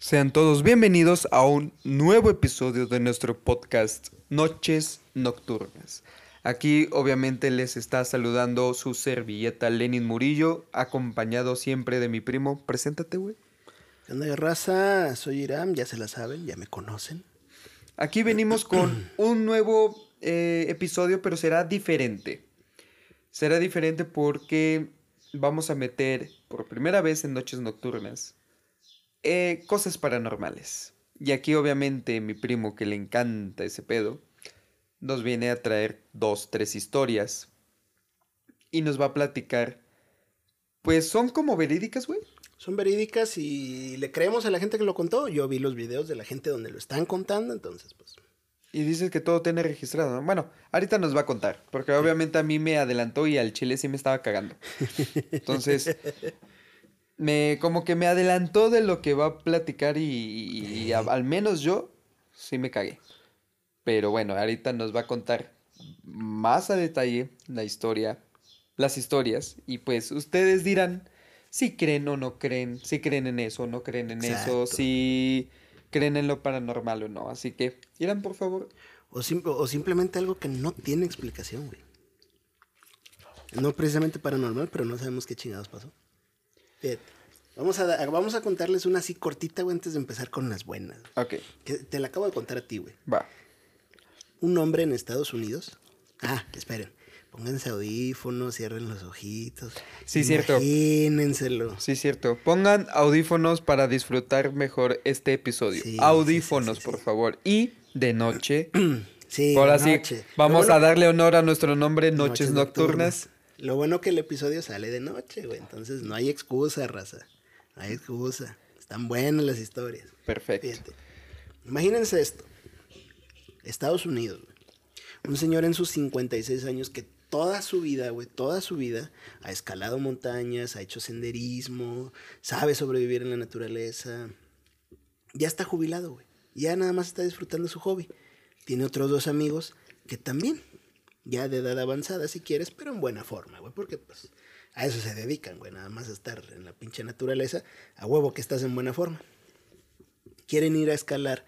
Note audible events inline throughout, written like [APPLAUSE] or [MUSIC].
Sean todos bienvenidos a un nuevo episodio de nuestro podcast Noches Nocturnas. Aquí obviamente les está saludando su servilleta Lenin Murillo, acompañado siempre de mi primo. Preséntate, güey. ¿Qué onda, raza? Soy Iram, ya se la saben, ya me conocen. Aquí venimos con [CLEARS THROAT] un nuevo eh, episodio, pero será diferente. Será diferente porque vamos a meter por primera vez en Noches Nocturnas eh, cosas paranormales. Y aquí obviamente mi primo que le encanta ese pedo, nos viene a traer dos, tres historias. Y nos va a platicar. Pues son como verídicas, güey. Son verídicas y le creemos a la gente que lo contó. Yo vi los videos de la gente donde lo están contando, entonces pues... Y dices que todo tiene registrado, ¿no? Bueno, ahorita nos va a contar, porque obviamente a mí me adelantó y al chile sí me estaba cagando. [LAUGHS] Entonces, me como que me adelantó de lo que va a platicar y, y- y a- al menos yo sí me cagué. Pero bueno, ahorita nos va a contar más a detalle la historia, las historias, y pues ustedes dirán si creen o no creen, si creen en eso o no creen en eso, si creen en lo paranormal o no. Así que, Irán, por favor. O, sim- o simplemente algo que no tiene explicación, güey. No precisamente paranormal, pero no sabemos qué chingados pasó. Fíjate, Vamos a, vamos a contarles una así cortita, güey, antes de empezar con las buenas. Ok, Que te la acabo de contar a ti, güey. va. Un hombre en Estados Unidos. Ah, esperen. Pónganse audífonos, cierren los ojitos. Sí, cierto. Imagínenselo. Sí, cierto. Pongan audífonos para disfrutar mejor este episodio. Sí, audífonos, sí, sí, por favor. Y de noche. [CLEARS THROAT] Sí, Ahora de sí, noche. vamos a darle honor a nuestro nombre, Noches, Nocturnas. Lo bueno que el episodio sale de noche, güey. Entonces no hay excusa, raza. No hay excusa. Están buenas las historias. Perfecto. Fíjate. Imagínense esto. Estados Unidos, güey. Un señor en sus 56 años que toda su vida, güey, toda su vida ha escalado montañas, ha hecho senderismo, sabe sobrevivir en la naturaleza. Ya está jubilado, güey. Ya nada más está disfrutando su hobby. Tiene otros dos amigos que también, ya de edad avanzada si quieres, pero en buena forma, güey, porque pues a eso se dedican, güey, nada más a estar en la pinche naturaleza, a huevo que estás en buena forma quieren ir a escalar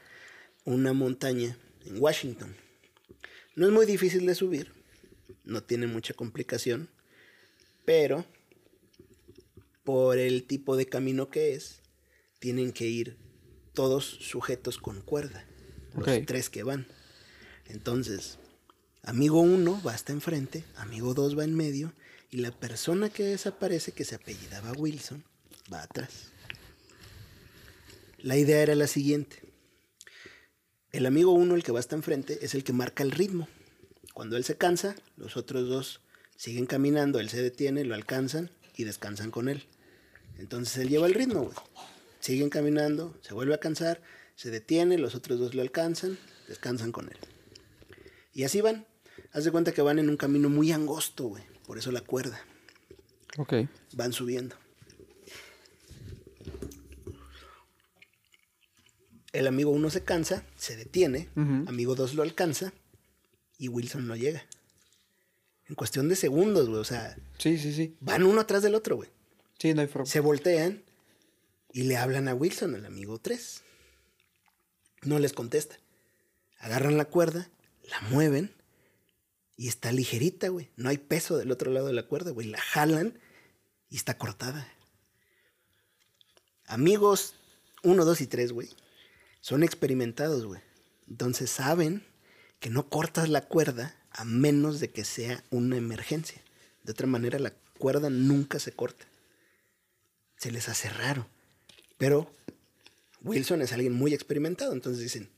una montaña en Washington. No es muy difícil de subir, no tiene mucha complicación, pero por el tipo de camino que es, tienen que ir todos sujetos con cuerda, los tres que van. Entonces, amigo 1 va hasta enfrente, amigo 2 va en medio, y la persona que desaparece, que se apellidaba Wilson, va atrás. La idea era la siguiente. El amigo uno, el que va hasta enfrente, es el que marca el ritmo. Cuando él se cansa, los otros dos siguen caminando, él se detiene, lo alcanzan y descansan con él. Entonces él lleva el ritmo, güey. Siguen caminando, se vuelve a cansar, se detiene, los otros dos lo alcanzan, descansan con él. Y así van. Haz de cuenta que van en un camino muy angosto, güey. Por eso la cuerda. Ok. Van subiendo. El amigo uno se cansa, se detiene, amigo dos lo alcanza y Wilson no llega. En cuestión de segundos, güey. O sea, Sí, sí, sí. van uno atrás del otro, güey. Sí, no hay forma. Se voltean y le hablan a Wilson, al amigo 3. No les contesta. Agarran la cuerda, la mueven y está ligerita, güey. No hay peso del otro lado de la cuerda, güey. La jalan y está cortada. Amigos 1, 2 y 3, güey, son experimentados, güey. Entonces saben que no cortas la cuerda a menos de que sea una emergencia. De otra manera, la cuerda nunca se corta se les hace raro. Pero Wilson es alguien muy experimentado, entonces dicen,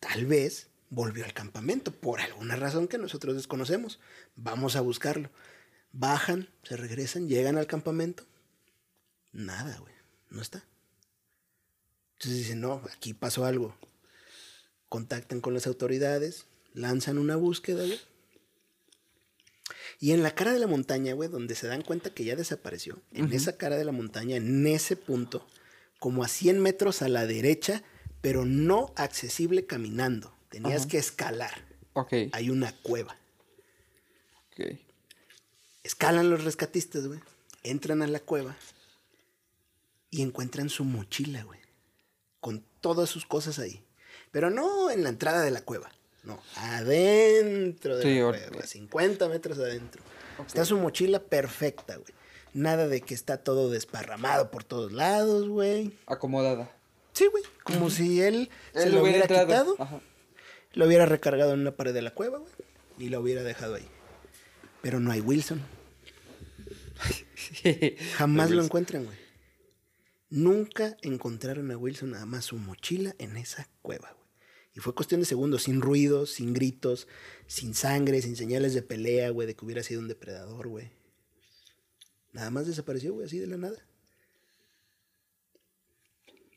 tal vez volvió al campamento por alguna razón que nosotros desconocemos. Vamos a buscarlo. Bajan, se regresan, llegan al campamento. Nada, güey, no está. Entonces dicen, no, aquí pasó algo. Contactan con las autoridades, lanzan una búsqueda, güey. Y en la cara de la montaña, güey, donde se dan cuenta que ya desapareció, en esa cara de la montaña, en ese punto, como a 100 metros a la derecha, pero no accesible caminando. Tenías Ajá. que escalar. Ok. Hay una cueva. Ok. Escalan los rescatistas, güey. Entran a la cueva y encuentran su mochila, güey. con todas sus cosas ahí. Pero no en la entrada de la cueva, no, adentro de Sí, la cueva, 50 metros adentro. Está su mochila perfecta, güey. Nada de que está todo desparramado por todos lados, güey. Acomodada. Sí, güey. Como si él, se lo hubiera, quitado, Ajá. Lo hubiera recargado en una pared de la cueva, güey. Y lo hubiera dejado ahí. Pero no hay Wilson. [LAUGHS] Jamás lo encuentran, güey. Nunca encontraron a Wilson nada más su mochila en esa cueva, güey. Y fue cuestión de segundos, sin ruidos, sin gritos, sin sangre, sin señales de pelea, güey, de que hubiera sido un depredador, güey. Nada más desapareció, güey, así de la nada.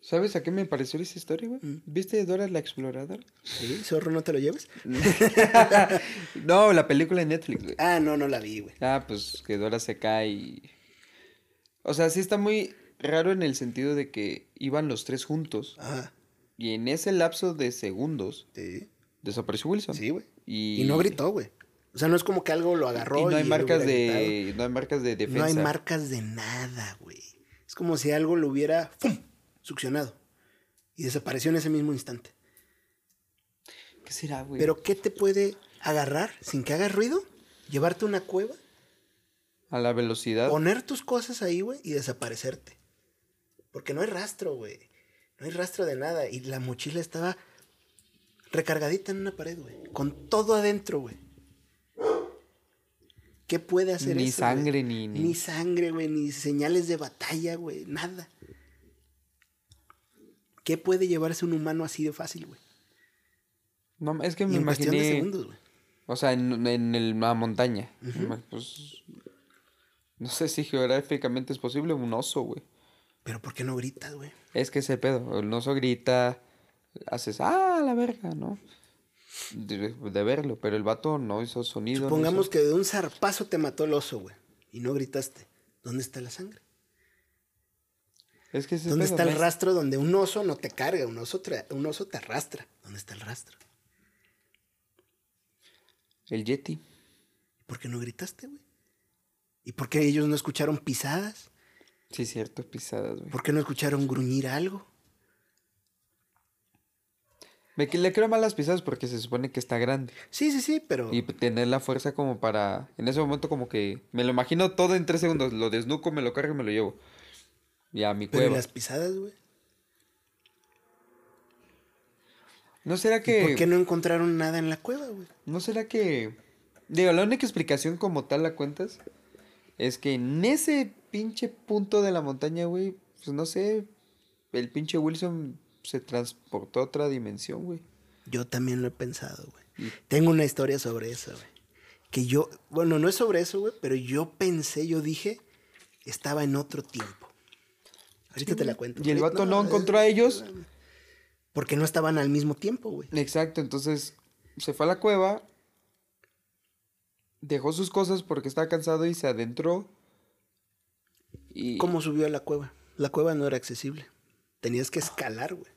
¿Sabes a qué me pareció esa historia, güey? Mm. ¿Viste Dora la exploradora? ¿Sí? ¿Zorro no te lo lleves? [LAUGHS] no, la película de Netflix, güey. Ah, no, no la vi, güey. Ah, pues que Dora se cae y... O sea, sí está muy raro en el sentido de que iban los tres juntos Ajá. y en ese lapso de segundos Sí. desapareció Wilson. Sí, güey. Y... Y no gritó, güey. O sea, no es como que algo lo agarró. Y no hay él marcas de... No hay marcas de defensa. No hay marcas de nada, güey. Es como si algo lo hubiera ¡fum! Succionado. Y desapareció en ese mismo instante. ¿Qué será, güey? Pero ¿qué te puede agarrar sin que hagas ruido? Llevarte a una cueva, A la velocidad. poner tus cosas ahí, güey, y desaparecerte. Porque no hay rastro, güey. No hay rastro de nada. Y la mochila estaba recargadita en una pared, güey. Con todo adentro, güey. ¿Qué puede hacer Ni eso, sangre, ni- ni- Ni sangre, güey. Ni señales de batalla, güey. Nada. ¿Qué puede llevarse un humano así de fácil, güey? No, es que Y me en cuestión de imaginé... segundos, güey. O sea, en, en el- la montaña. Pues... No sé si geográficamente es posible un oso, güey. Pero ¿por qué no gritas, güey? Es que ese pedo. El oso grita, haces, ah, la verga, ¿no? De, de verlo, pero el vato no hizo sonido. no Supongamos hizo- que de un zarpazo te mató el oso, güey. Y no gritaste. ¿Dónde está la sangre? Es que ese ¿Dónde está el rastro donde un oso no te carga? Un oso, un oso te arrastra. ¿Dónde está el rastro? El Yeti. ¿Por qué no gritaste, güey? ¿Y por qué ellos no escucharon pisadas? Sí, cierto, pisadas, güey. ¿Por qué no escucharon gruñir algo? Me le creo más las pisadas porque se supone que está grande. Sí, sí, sí, pero... Y tener la fuerza como para... En ese momento como que... Me lo imagino todo en tres segundos. Lo desnuco, me lo cargo y me lo llevo. Y a mi Pero ¿y cueva. las pisadas, güey? ¿No será ¿Y que... ¿Por qué no encontraron nada en la cueva, güey? ¿No será que... Digo, la única explicación como tal la cuentas es que en ese pinche punto de la montaña, güey, pues no sé, el pinche Wilson se transportó a otra dimensión, güey. Yo también lo he pensado, güey. Y- Tengo una historia sobre eso, güey. Que yo, bueno, no es sobre eso, güey, pero yo pensé, yo dije, estaba en otro tiempo. Ahorita te la cuento. Y el vato no, es- encontró a ellos. Porque no estaban al mismo tiempo, güey. Exacto, entonces se fue a la cueva, dejó sus cosas porque estaba cansado y se adentró. Y ¿Cómo subió a la cueva? La cueva no era accesible. Tenías que escalar, güey.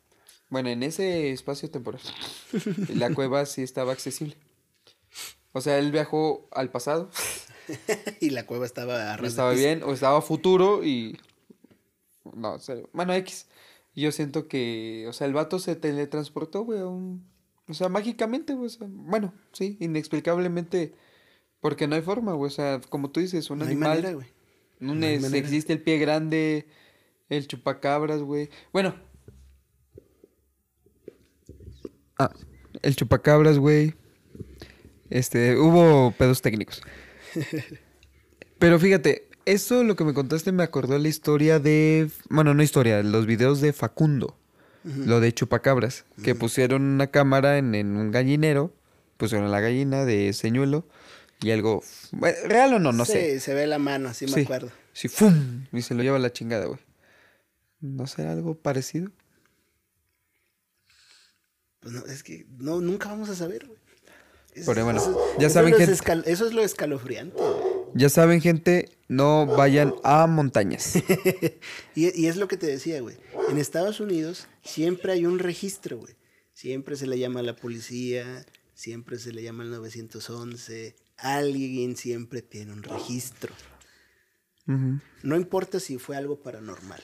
bueno, en ese espacio temporal, la cueva sí estaba accesible. O sea, él viajó al pasado, [LAUGHS] y la cueva estaba a ras de estaba piso. bien, o estaba futuro y... No, o sea, bueno, X. Yo siento que, o sea, el vato se teletransportó, güey, a un... O sea, mágicamente, güey, o sea, bueno, sí, inexplicablemente, porque no hay forma, güey, o sea, como tú dices, un No hay animal... manera, güey. un no hay es- manera. existe el pie grande, el chupacabras, güey. Bueno. Ah, el chupacabras, güey. Este, hubo pedos técnicos. [LAUGHS] Pero fíjate, eso lo que me contaste me acordó la historia de, bueno, no historia, los videos de Facundo. Lo de chupacabras, que pusieron una cámara en, en un gallinero, pusieron la gallina de señuelo y algo, bueno, real o no, no sí, sé. se ve la mano, sí me acuerdo. Sí, ¡fum! Y se lo lleva la chingada, güey. ¿No será algo parecido? Pues no, es que no, nunca vamos a saber, güey. Pero bueno, eso- ya eso saben es que- Eso es lo escalofriante, güey. Ya saben, gente, no vayan a montañas. [LAUGHS] Y, y es lo que te decía, güey. En Estados Unidos siempre hay un registro, güey. Siempre se le llama a la policía, siempre se le llama al 911. Alguien siempre tiene un registro. No importa si fue algo paranormal.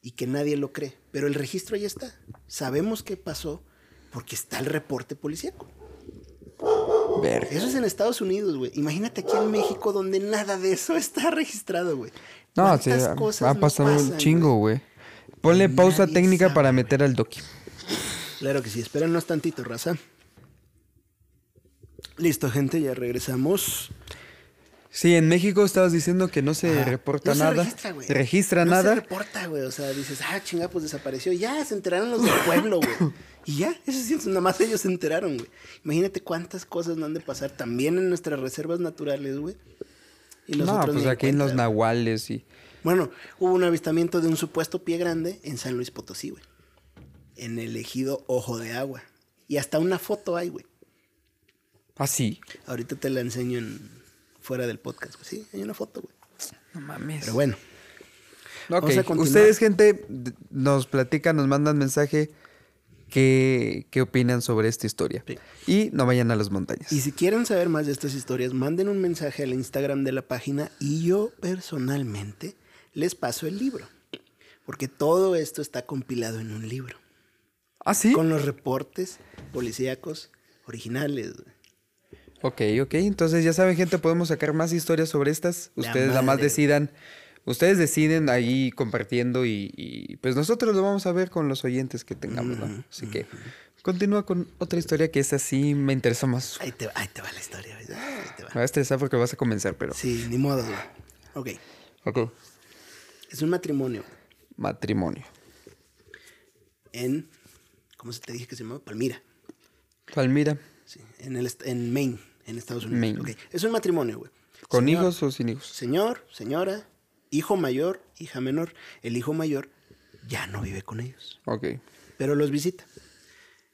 y que nadie lo cree. Pero el registro ya está. Sabemos qué pasó porque está el reporte policíaco. Verga. Eso es en Estados Unidos, güey. Imagínate aquí en México donde nada de eso [LAUGHS] está registrado, güey. No, sí, ¿Cuántas ha, cosas ha no pasado un chingo, güey. Ponle Nadie pausa técnica sabe, para meter al Doki. Claro que sí, espéranos tantito, raza. Listo, gente, ya regresamos. Sí, en México estabas diciendo que no se Ajá. reporta No se nada. registra, güey. registra no nada. se reporta, güey. O sea, dices, ah, chinga, pues desapareció. Ya, se enteraron los del pueblo, güey. Y ya, eso sí, nada más ellos se enteraron, güey. Imagínate cuántas cosas no han de pasar también en nuestras reservas naturales, güey. Y no, nosotros pues aquí en los nahuales y. Bueno, hubo un avistamiento de un supuesto pie grande en San Luis Potosí, güey. En el ejido Ojo de Agua. Y hasta una foto hay, güey. Ah, sí. Ahorita te la enseño en fuera del podcast, güey. Sí, hay una foto, güey. No mames. Pero bueno, Ok, Vamos a continuar. ustedes, gente, nos platican, nos mandan mensaje qué, qué opinan sobre esta historia. Sí. Y no vayan a las montañas. y si quieren saber más de estas historias, manden un mensaje al Instagram de la página y yo personalmente les paso el libro. Porque todo esto está compilado en un libro. Ah, sí. Con los reportes policíacos originales, güey. Ok, ok. Entonces ya saben, gente, podemos sacar más historias sobre estas. Ustedes nada más decidan. Ustedes deciden ahí compartiendo y, y, pues nosotros lo vamos a ver con los oyentes que tengamos, ¿no? Así que continúa con otra historia que esa sí me interesa más. Ahí te, va- ahí te va la historia. Ahí te va. Me va a estresar porque vas a comenzar, pero... Sí, ni modo. Ok. Ok. Es un matrimonio Matrimonio. en. ¿Cómo se te dije que se llama? Palmira. Palmira. Sí, en, el, en Maine, en Estados Unidos. Maine. Ok. Es un matrimonio, güey. ¿Con Señor- hijos o sin hijos? Señor, señora, hijo mayor, hija menor. El hijo mayor ya no vive con ellos, Ok. pero los visita.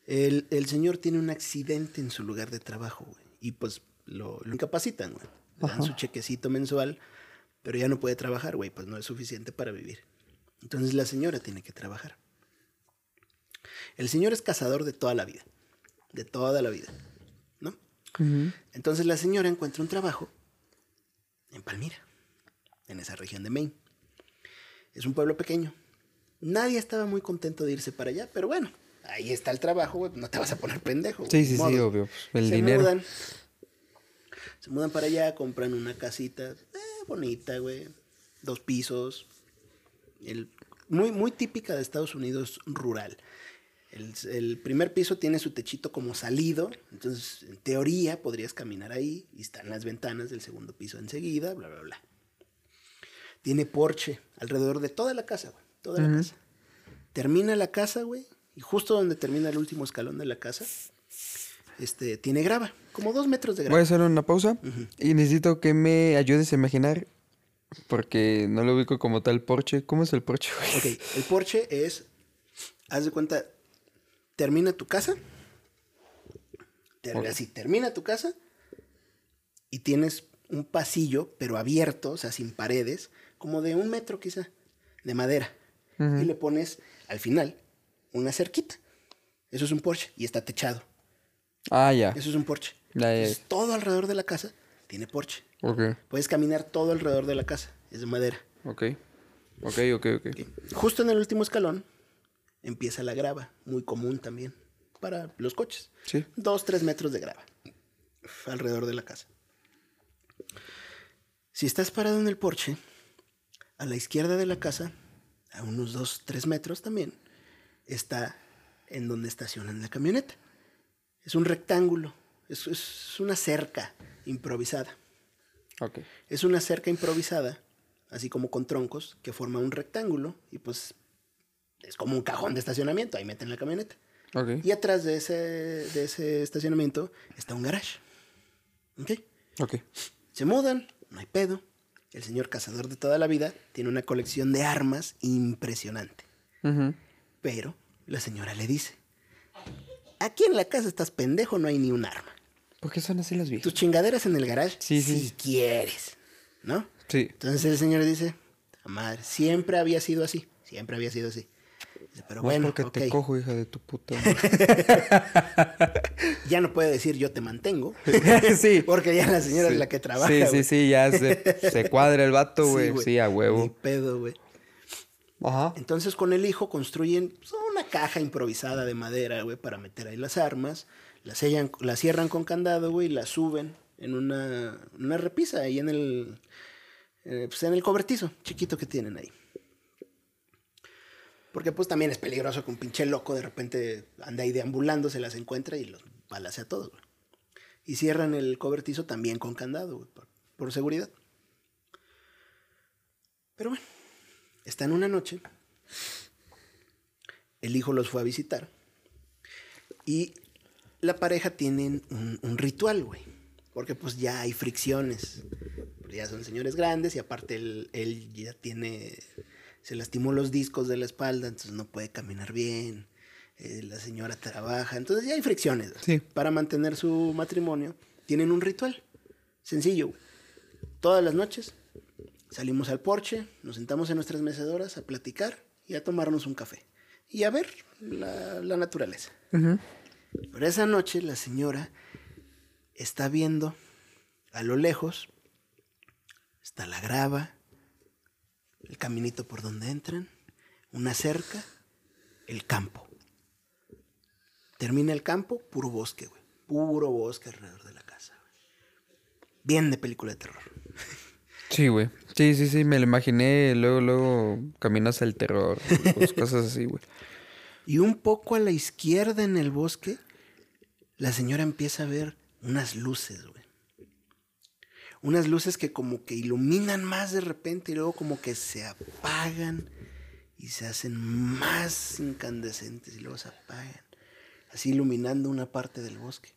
El, el señor tiene un accidente en su lugar de trabajo, güey. Y pues lo, lo incapacitan, güey. Le dan Ajá. su chequecito mensual, pero ya no puede trabajar, güey. Pues no es suficiente para vivir. Entonces la señora tiene que trabajar. El señor es cazador de toda la vida. De toda la vida. Entonces la señora encuentra un trabajo en Palmira, en esa región de Maine. Es un pueblo pequeño. Nadie estaba muy contento de irse para allá, pero bueno, ahí está el trabajo, güey. No te vas a poner pendejo. Sí, sí, sí, obvio. pues, el se dinero. Mudan, se mudan para allá, compran una casita eh, bonita, güey. Dos pisos. El, muy, muy típica de Estados Unidos rural. El, el primer piso tiene su techito como salido, entonces en teoría podrías caminar ahí y están las ventanas del segundo piso enseguida, bla, bla, bla. Tiene porche alrededor de toda la casa, güey, toda la casa. Termina la casa, güey, y justo donde termina el último escalón de la casa, este, tiene grava, como dos metros de Voy a grava. hacer una pausa y necesito que me ayudes a imaginar, porque no lo ubico como tal Porsche. ¿Cómo es el Porsche, güey? Ok, el porche es, haz de cuenta, termina tu casa, así, termina tu casa y tienes un pasillo, pero abierto, o sea, sin paredes, como de un metro quizá, de madera. Y le pones al final una cerquita. Eso es un porche y está techado. Ah, ya. Eso es un porche. Entonces, todo alrededor de la casa tiene porche. Ok, Puedes caminar todo alrededor de la casa, es de madera. ok. Ok, ok, ok. Ok. Justo en el último escalón empieza la grava, muy común también para los coches. Sí. Dos, tres metros de grava alrededor de la casa. Si estás parado en el porche, a la izquierda de la casa, a unos dos, tres metros también, está en donde estacionan la camioneta. Es un rectángulo, es, es una cerca improvisada. Ok. Es una cerca improvisada, así como con troncos, que forma un rectángulo y pues es como un cajón de estacionamiento, ahí meten la camioneta. Ok. Y atrás de ese, de ese estacionamiento está un garage. ¿Ok? Ok. Se mudan, no hay pedo. El señor cazador de toda la vida tiene una colección de armas impresionante. Pero la señora le dice, aquí en la casa estás pendejo, no hay ni un arma. ¿Por qué son así las Tus viejas? chingaderas en el garage, Sí, sí. si quieres, ¿no? Sí. Entonces el señor dice, "A madre, siempre había sido así, siempre había sido así. Pero No bueno, porque ok, te cojo, hija de tu puta. [LAUGHS] ya no puede decir yo te mantengo, [LAUGHS] sí. porque ya la señora Sí. es la que trabaja. Sí, sí, sí, ya se, se cuadra el vato, [LAUGHS] güey. Sí, a Ni huevo. pedo, güey. Ajá. Entonces con el hijo construyen pues, una caja improvisada de madera, güey, para meter ahí las armas. Las, sellan, las cierran con candado, güey, y las suben en una, una repisa ahí en el, eh, pues, en el cobertizo chiquito que tienen ahí. Porque pues también es peligroso que un pinche loco de repente anda ahí deambulando, se las encuentra y los balacea a todos. Y cierran el cobertizo también con candado, por, seguridad. Pero bueno, está en una noche. El hijo los fue a visitar. Y la pareja tienen un, ritual, güey. Porque pues ya hay fricciones. Ya son señores grandes y aparte él ya tiene... Se lastimó los discos de la espalda, entonces no puede caminar bien. Eh, la señora trabaja, entonces ya hay fricciones. Sí. Para mantener su matrimonio, tienen un ritual. Sencillo. Todas las noches salimos al porche, nos sentamos en nuestras mecedoras a platicar y a tomarnos un café. Y a ver la, la naturaleza. Pero esa noche la señora está viendo a lo lejos, está la grava, el caminito por donde entran, una cerca, el campo. Termina el campo, puro bosque, güey. Puro bosque alrededor de la casa. güey. Bien de película de terror. Sí, güey. Sí, sí, sí, me lo imaginé. Luego, luego caminas al terror. pues, cosas así, güey. Y un poco a la izquierda en el bosque, la señora empieza a ver unas luces, güey. Unas luces que como que iluminan más de repente y luego como que se apagan y se hacen más incandescentes y luego se apagan. Así iluminando una parte del bosque.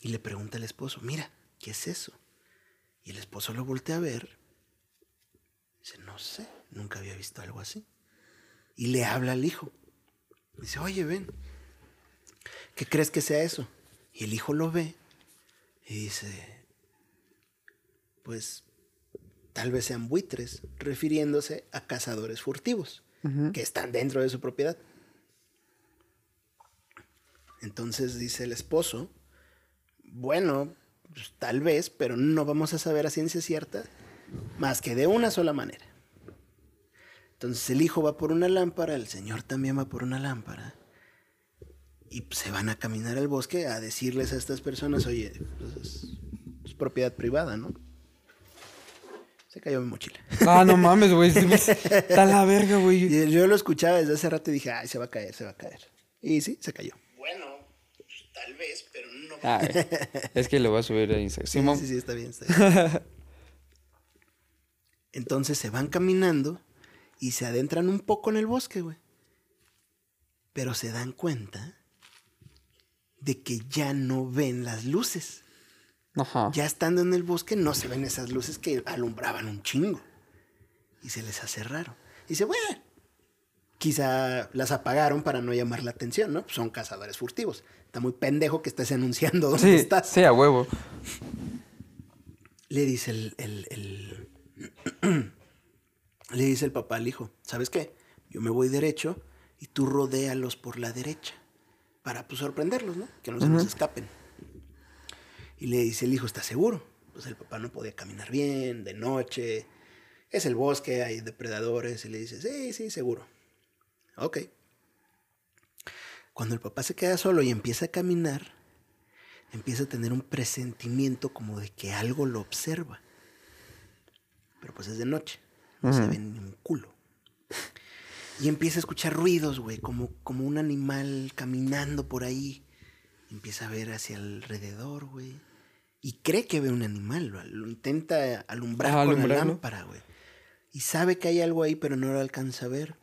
Y le pregunta al esposo, mira, ¿qué es eso? Y el esposo lo voltea a ver. Dice, no sé, nunca había visto algo así. Y le habla al hijo. Dice, oye, ven, ¿qué crees que sea eso? Y el hijo lo ve y dice, pues tal vez sean buitres, refiriéndose a cazadores furtivos que están dentro de su propiedad. Entonces dice el esposo, bueno, pues, tal vez, pero no vamos a saber a ciencia cierta más que de una sola manera. Entonces el hijo va por una lámpara, el señor también va por una lámpara. Y se van a caminar al bosque a decirles a estas personas, oye, pues es, es propiedad privada, ¿no? Se cayó mi mochila. Ah, no mames, güey. pues, Está la verga, güey. Y yo lo escuchaba desde hace rato y dije, ay, se va a caer, se va a caer. Y sí, se cayó. Bueno, tal vez, pero no. Ay, es que lo voy a subir a Instagram. Sí, Simón. sí, sí, está bien, está bien. [LAUGHS] Entonces se van caminando y se adentran un poco en el bosque, güey. Pero se dan cuenta de que ya no ven las luces. Ajá. Ya estando en el bosque no se ven esas luces que alumbraban un chingo. Y se les hace raro. Y dice, bueno, quizá las apagaron para no llamar la atención, ¿no? Pues son cazadores furtivos. Está muy pendejo que estés anunciando dónde Sí, estás. sí, a huevo. Le dice el, el- el- [CLEARS THROAT] le dice el papá al hijo, ¿sabes qué? Yo me voy derecho y tú rodéalos por la derecha. Para pues sorprenderlos, ¿no? Que no se nos escapen. Y le dice el hijo, ¿estás seguro? Pues el papá no podía caminar bien, de noche. Es el bosque, hay depredadores. Y le dice, sí, sí, seguro. Ok. Cuando el papá se queda solo y empieza a caminar, empieza a tener un presentimiento como de que algo lo observa. Pero pues es de noche, no se ve ni un culo. Y empieza a escuchar ruidos, güey, como, como un animal caminando por ahí. Empieza a ver hacia alrededor, güey. Y cree que ve un animal, lo, lo intenta alumbrar Ah, con la lámpara, güey. Y sabe que hay algo ahí, pero no lo alcanza a ver.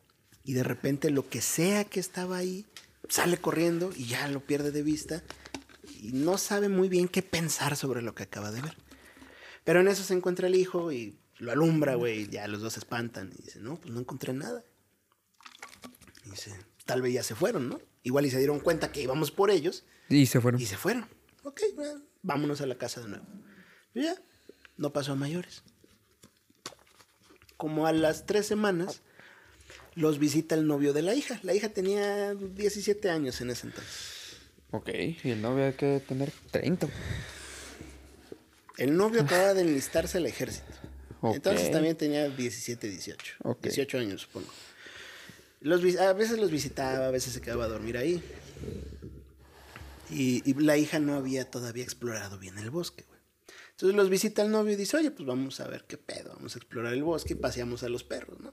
Y de repente lo que sea que estaba ahí, sale corriendo y ya lo pierde de vista. Y no sabe muy bien qué pensar sobre lo que acaba de ver. Pero en eso se encuentra el hijo y lo alumbra, güey. y Ya los dos se espantan. Y dice, no, pues no encontré nada. Y dice, tal vez ya se fueron, ¿no? Igual y se dieron cuenta que íbamos por ellos Y se fueron. y se fueron. Ok, bueno, vámonos a la casa de nuevo. Y ya, no pasó a mayores. Como a las tres semanas, los visita el novio de la hija. La hija tenía 17 años en ese entonces. Ok, y el novio hay que tener 30. El novio acababa de enlistarse al ejército. Ok. Entonces también tenía 17, 18. Ok. 18 años, supongo. Los, a veces los visitaba, a veces se quedaba a dormir ahí. Y, la hija no había todavía explorado bien el bosque, güey. Entonces los visita el novio y dice, oye, pues vamos a ver qué pedo, vamos a explorar el bosque y paseamos a los perros, ¿no?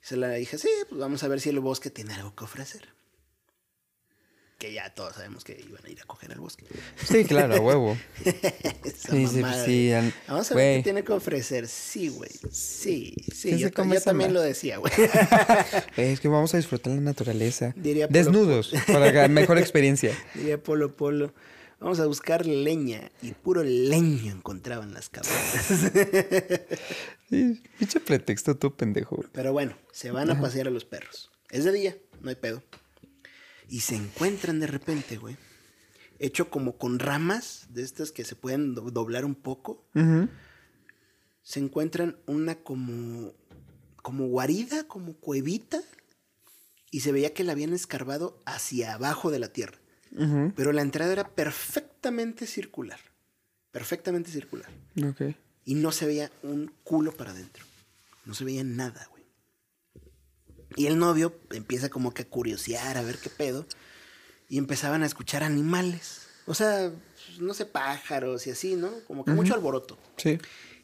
Dice la hija, sí, pues vamos a ver si el bosque tiene algo que ofrecer. Que ya todos sabemos que iban a ir a coger al bosque. Sí, claro, a huevo. [LAUGHS] Esa Sí, sí, mamada, sí, güey. al- Vamos a ver qué tiene que ofrecer. Sí, güey. Sí, sí. ¿Qué Yo, también lo decía, [LAUGHS] güey. Es que vamos a disfrutar la naturaleza. Diría Polo Desnudos, para la mejor experiencia. [LAUGHS] Diría Polo Polo. Vamos a buscar leña. Y puro leño encontraban las cabañas. Sí, pinche pretexto tú, pendejo. Pero bueno, se van a pasear a los perros. Es de día, no hay pedo. Y se encuentran de repente, güey. Hecho como con ramas de estas que se pueden do- doblar un poco. Se encuentran una como. como guarida, como cuevita. Y se veía que la habían escarbado hacia abajo de la tierra. Pero la entrada era perfectamente circular. Perfectamente circular. Y no se veía un culo para adentro. No se veía nada, güey. Y el novio empieza como que a curiosear, a ver qué pedo. Y empezaban a escuchar animales. O sea, pues, no sé, pájaros y así, ¿no? Como que mucho alboroto. Sí.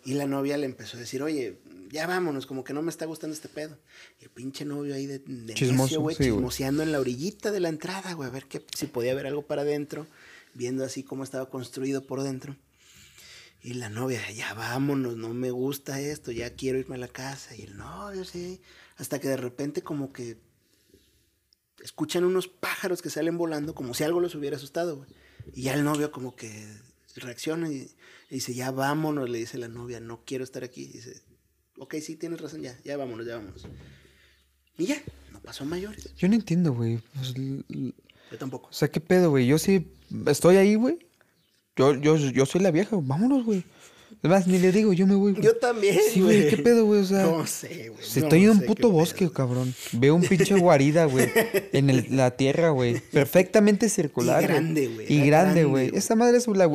Y la novia le empezó a decir, oye, ya vámonos, como que no me está gustando este pedo. Y el pinche novio ahí de, de Chismoso, necio, sí, chismoseando en la orillita de la entrada, güey, a ver qué, si podía haber algo para adentro, viendo así cómo estaba construido por dentro. Y la novia, ya vámonos, no me gusta esto, ya quiero irme a la casa. Y el novio, sí. Hasta que de repente como que escuchan unos pájaros que salen volando como si algo los hubiera asustado, güey. Y ya el novio como que reacciona y, y dice, ya vámonos, le dice la novia, no quiero estar aquí. Y dice, ok, sí, tienes razón, ya, ya vámonos, ya vámonos. Y ya, no pasó a mayores. Yo no entiendo, güey. Pues, Yo tampoco. o sea, ¿qué pedo, güey? Yo sí estoy ahí, güey. Yo, yo, yo soy la vieja, vámonos, güey. Además, ni le digo, yo me voy, güey. Yo también, Sí, güey, güey. ¿qué pedo, güey? O sea, No sé, güey. Se no estoy en un puto bosque, pedo. cabrón. Veo un pinche guarida, güey. En el- la tierra, güey. Perfectamente circular. Y grande, güey, Y grande, güey. Esta madre es la,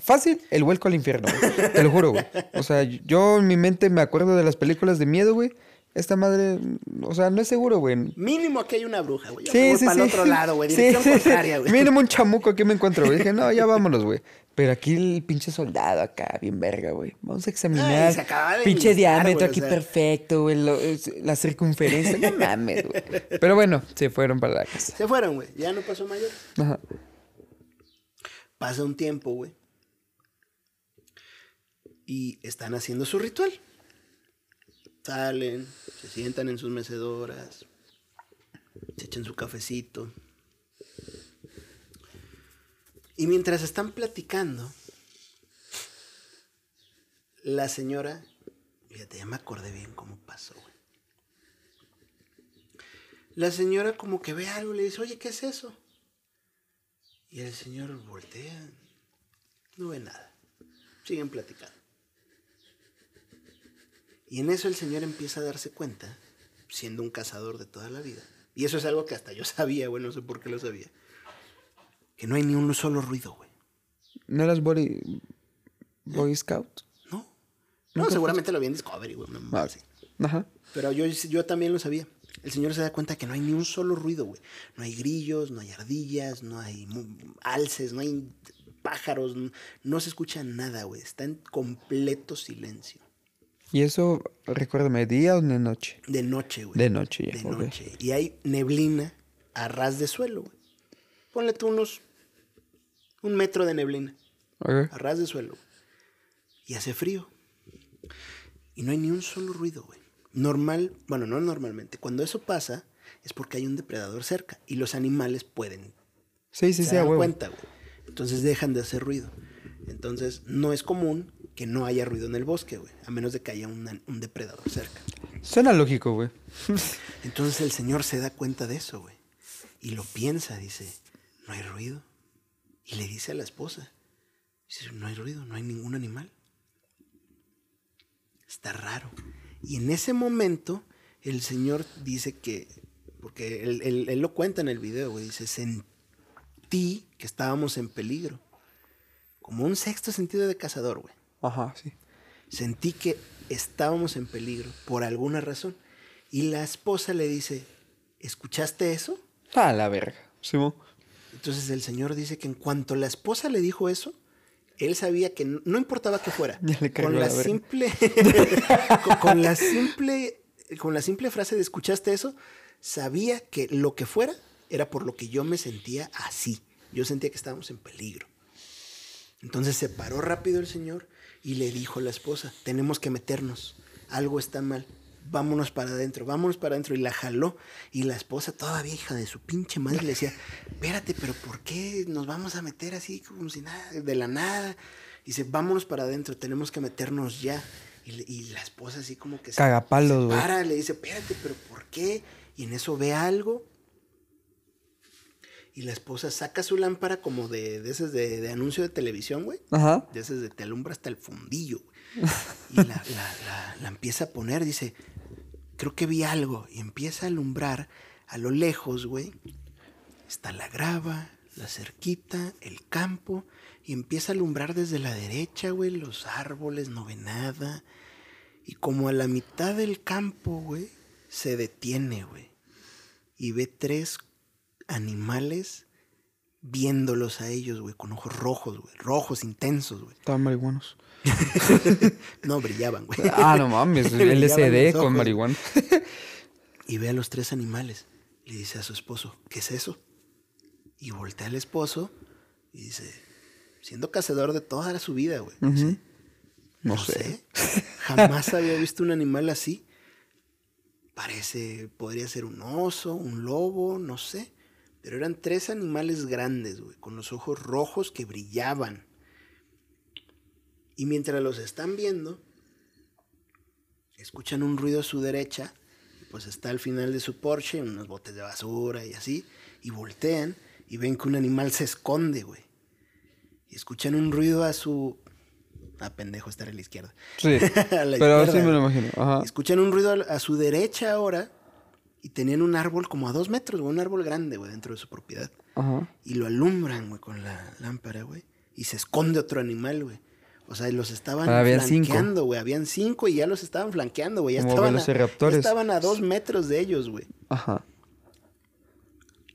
fácil el vuelco al infierno, güey. Te lo juro, güey. O sea, yo en mi mente me acuerdo de las películas de miedo, güey. Esta madre, o sea, no es seguro, güey. Mínimo aquí hay una bruja, güey. Yo me Sí, voy sí, para sí. el otro lado, güey. Dirección sí. contraria, güey. Mínimo un chamuco aquí me encuentro, güey. Dije, no, ya vámonos, güey. Pero aquí el pinche soldado acá, bien verga, güey. Vamos a examinar. Ay, se acaba de pinche diámetro güey, o aquí sea. perfecto, güey. lo- la circunferencia. No [LAUGHS] mames, güey. Pero bueno, se fueron para la casa. Se fueron, güey. Ya no pasó mayores. Ajá. Pasa un tiempo, güey. Y están haciendo su ritual. Salen, se sientan en sus mecedoras, se echan su cafecito. Y mientras están platicando, la señora, fíjate, ya me acordé bien cómo pasó, güey. La señora como que ve algo y le dice, oye, ¿qué es eso? Y el señor voltea. No ve nada. Siguen platicando. Y en eso el señor empieza a darse cuenta, siendo un cazador de toda la vida. Y eso es algo que hasta yo sabía, güey, no sé por qué lo sabía. Que no hay ni un solo ruido, güey. ¿No eras Boy, Boy Scout? No. No, seguramente lo vi en Discovery, güey. Ah, así. Ajá. Pero yo, yo también lo sabía. El señor se da cuenta que no hay ni un solo ruido, güey. No hay grillos, no hay ardillas, no hay alces, no hay pájaros, no, no se escucha nada, güey. Está en completo silencio. ¿Y eso, recuérdame, día o de noche? De noche, güey. De noche ya, De noche. Y hay neblina a ras de suelo, güey. Ponle tú unos. Un metro de neblina. Ok. A ras de suelo. Y hace frío. Y no hay ni un solo ruido, güey. Normal, bueno, no normalmente. Cuando eso pasa, es porque hay un depredador cerca. Y los animales pueden Sí, sí, se sí, dan cuenta, güey. Entonces dejan de hacer ruido. Entonces, no es común que no haya ruido en el bosque, güey. A menos de que haya una- un depredador cerca. Suena lógico, güey. [LAUGHS] Entonces el señor se da cuenta de eso, güey. Y lo piensa, dice, no hay ruido. Y le dice a la esposa, dice, no hay ruido, no hay ningún animal. Está raro. Y en ese momento el señor dice que, porque él, él- él lo cuenta en el video, güey, dice, sentí que estábamos en peligro. Como un sexto sentido de cazador, güey. Ajá, sí. Sentí que estábamos en peligro por alguna razón. Y la esposa le dice, ¿escuchaste eso? A la verga. Simón. Entonces el señor dice que en cuanto la esposa le dijo eso, él sabía que no, no importaba que fuera. [LAUGHS] Con la, simple [LAUGHS] con, con la simple con la simple frase de escuchaste eso, sabía que lo que fuera era por lo que yo me sentía así. Yo sentía que estábamos en peligro. Entonces se paró rápido el señor y le dijo a la esposa, tenemos que meternos, algo está mal, vámonos para adentro, vámonos para adentro. Y la jaló y la esposa, todavía hija de su pinche madre, le decía, espérate, pero ¿por qué nos vamos a meter así como si nada, de la nada? Y dice, vámonos para adentro, tenemos que meternos ya. Y, la esposa así como que se, Cagapalos, se para, le dice, espérate, pero ¿por qué? Y en eso ve algo. Y la esposa saca su lámpara como de, de esas de, de anuncio de televisión, güey. Ajá. De esas de te alumbra hasta el fundillo. güey. Y la, [LAUGHS] la- la- la empieza a poner, dice, creo que vi algo. Y empieza a alumbrar a lo lejos, güey. Está la grava, la cerquita, el campo. Y empieza a alumbrar desde la derecha, güey, los árboles, no ve nada. Y como a la mitad del campo, güey, se detiene, güey. Y ve tres animales viéndolos a ellos, güey, con ojos rojos, güey. Rojos, intensos, güey. Estaban marihuanos. [LAUGHS] No, brillaban, güey. Ah, no mames. LSD con marihuana. Y ve a los tres animales. Le dice a su esposo, ¿qué es eso? Y voltea al esposo y dice, siendo cazador de toda su vida, güey. Ujú. dice, No sé. Jamás había visto un animal así. Parece, podría ser un oso, un lobo, no sé. Pero eran tres animales grandes, güey, con los ojos rojos que brillaban. Y mientras los están viendo, escuchan un ruido a su derecha. Pues está al final de su Porsche, unos botes de basura y así. Y voltean y ven que un animal se esconde, güey. Y escuchan un ruido a su... Ah, pendejo, estar a la izquierda. Sí. [LAUGHS] A la Pero izquierda, sí me lo imagino. Ajá. Escuchan un ruido a su derecha ahora y tenían un árbol como a dos metros, güey, un árbol grande, güey, dentro de su propiedad. Ajá. Y lo alumbran, güey, con la lámpara, güey. Y se esconde otro animal, güey. O sea, los estaban Ah, flanqueando, güey. Habían cinco y ya los estaban flanqueando, güey. Ya Como estaban, a, ya estaban a dos metros de ellos, güey. Ajá.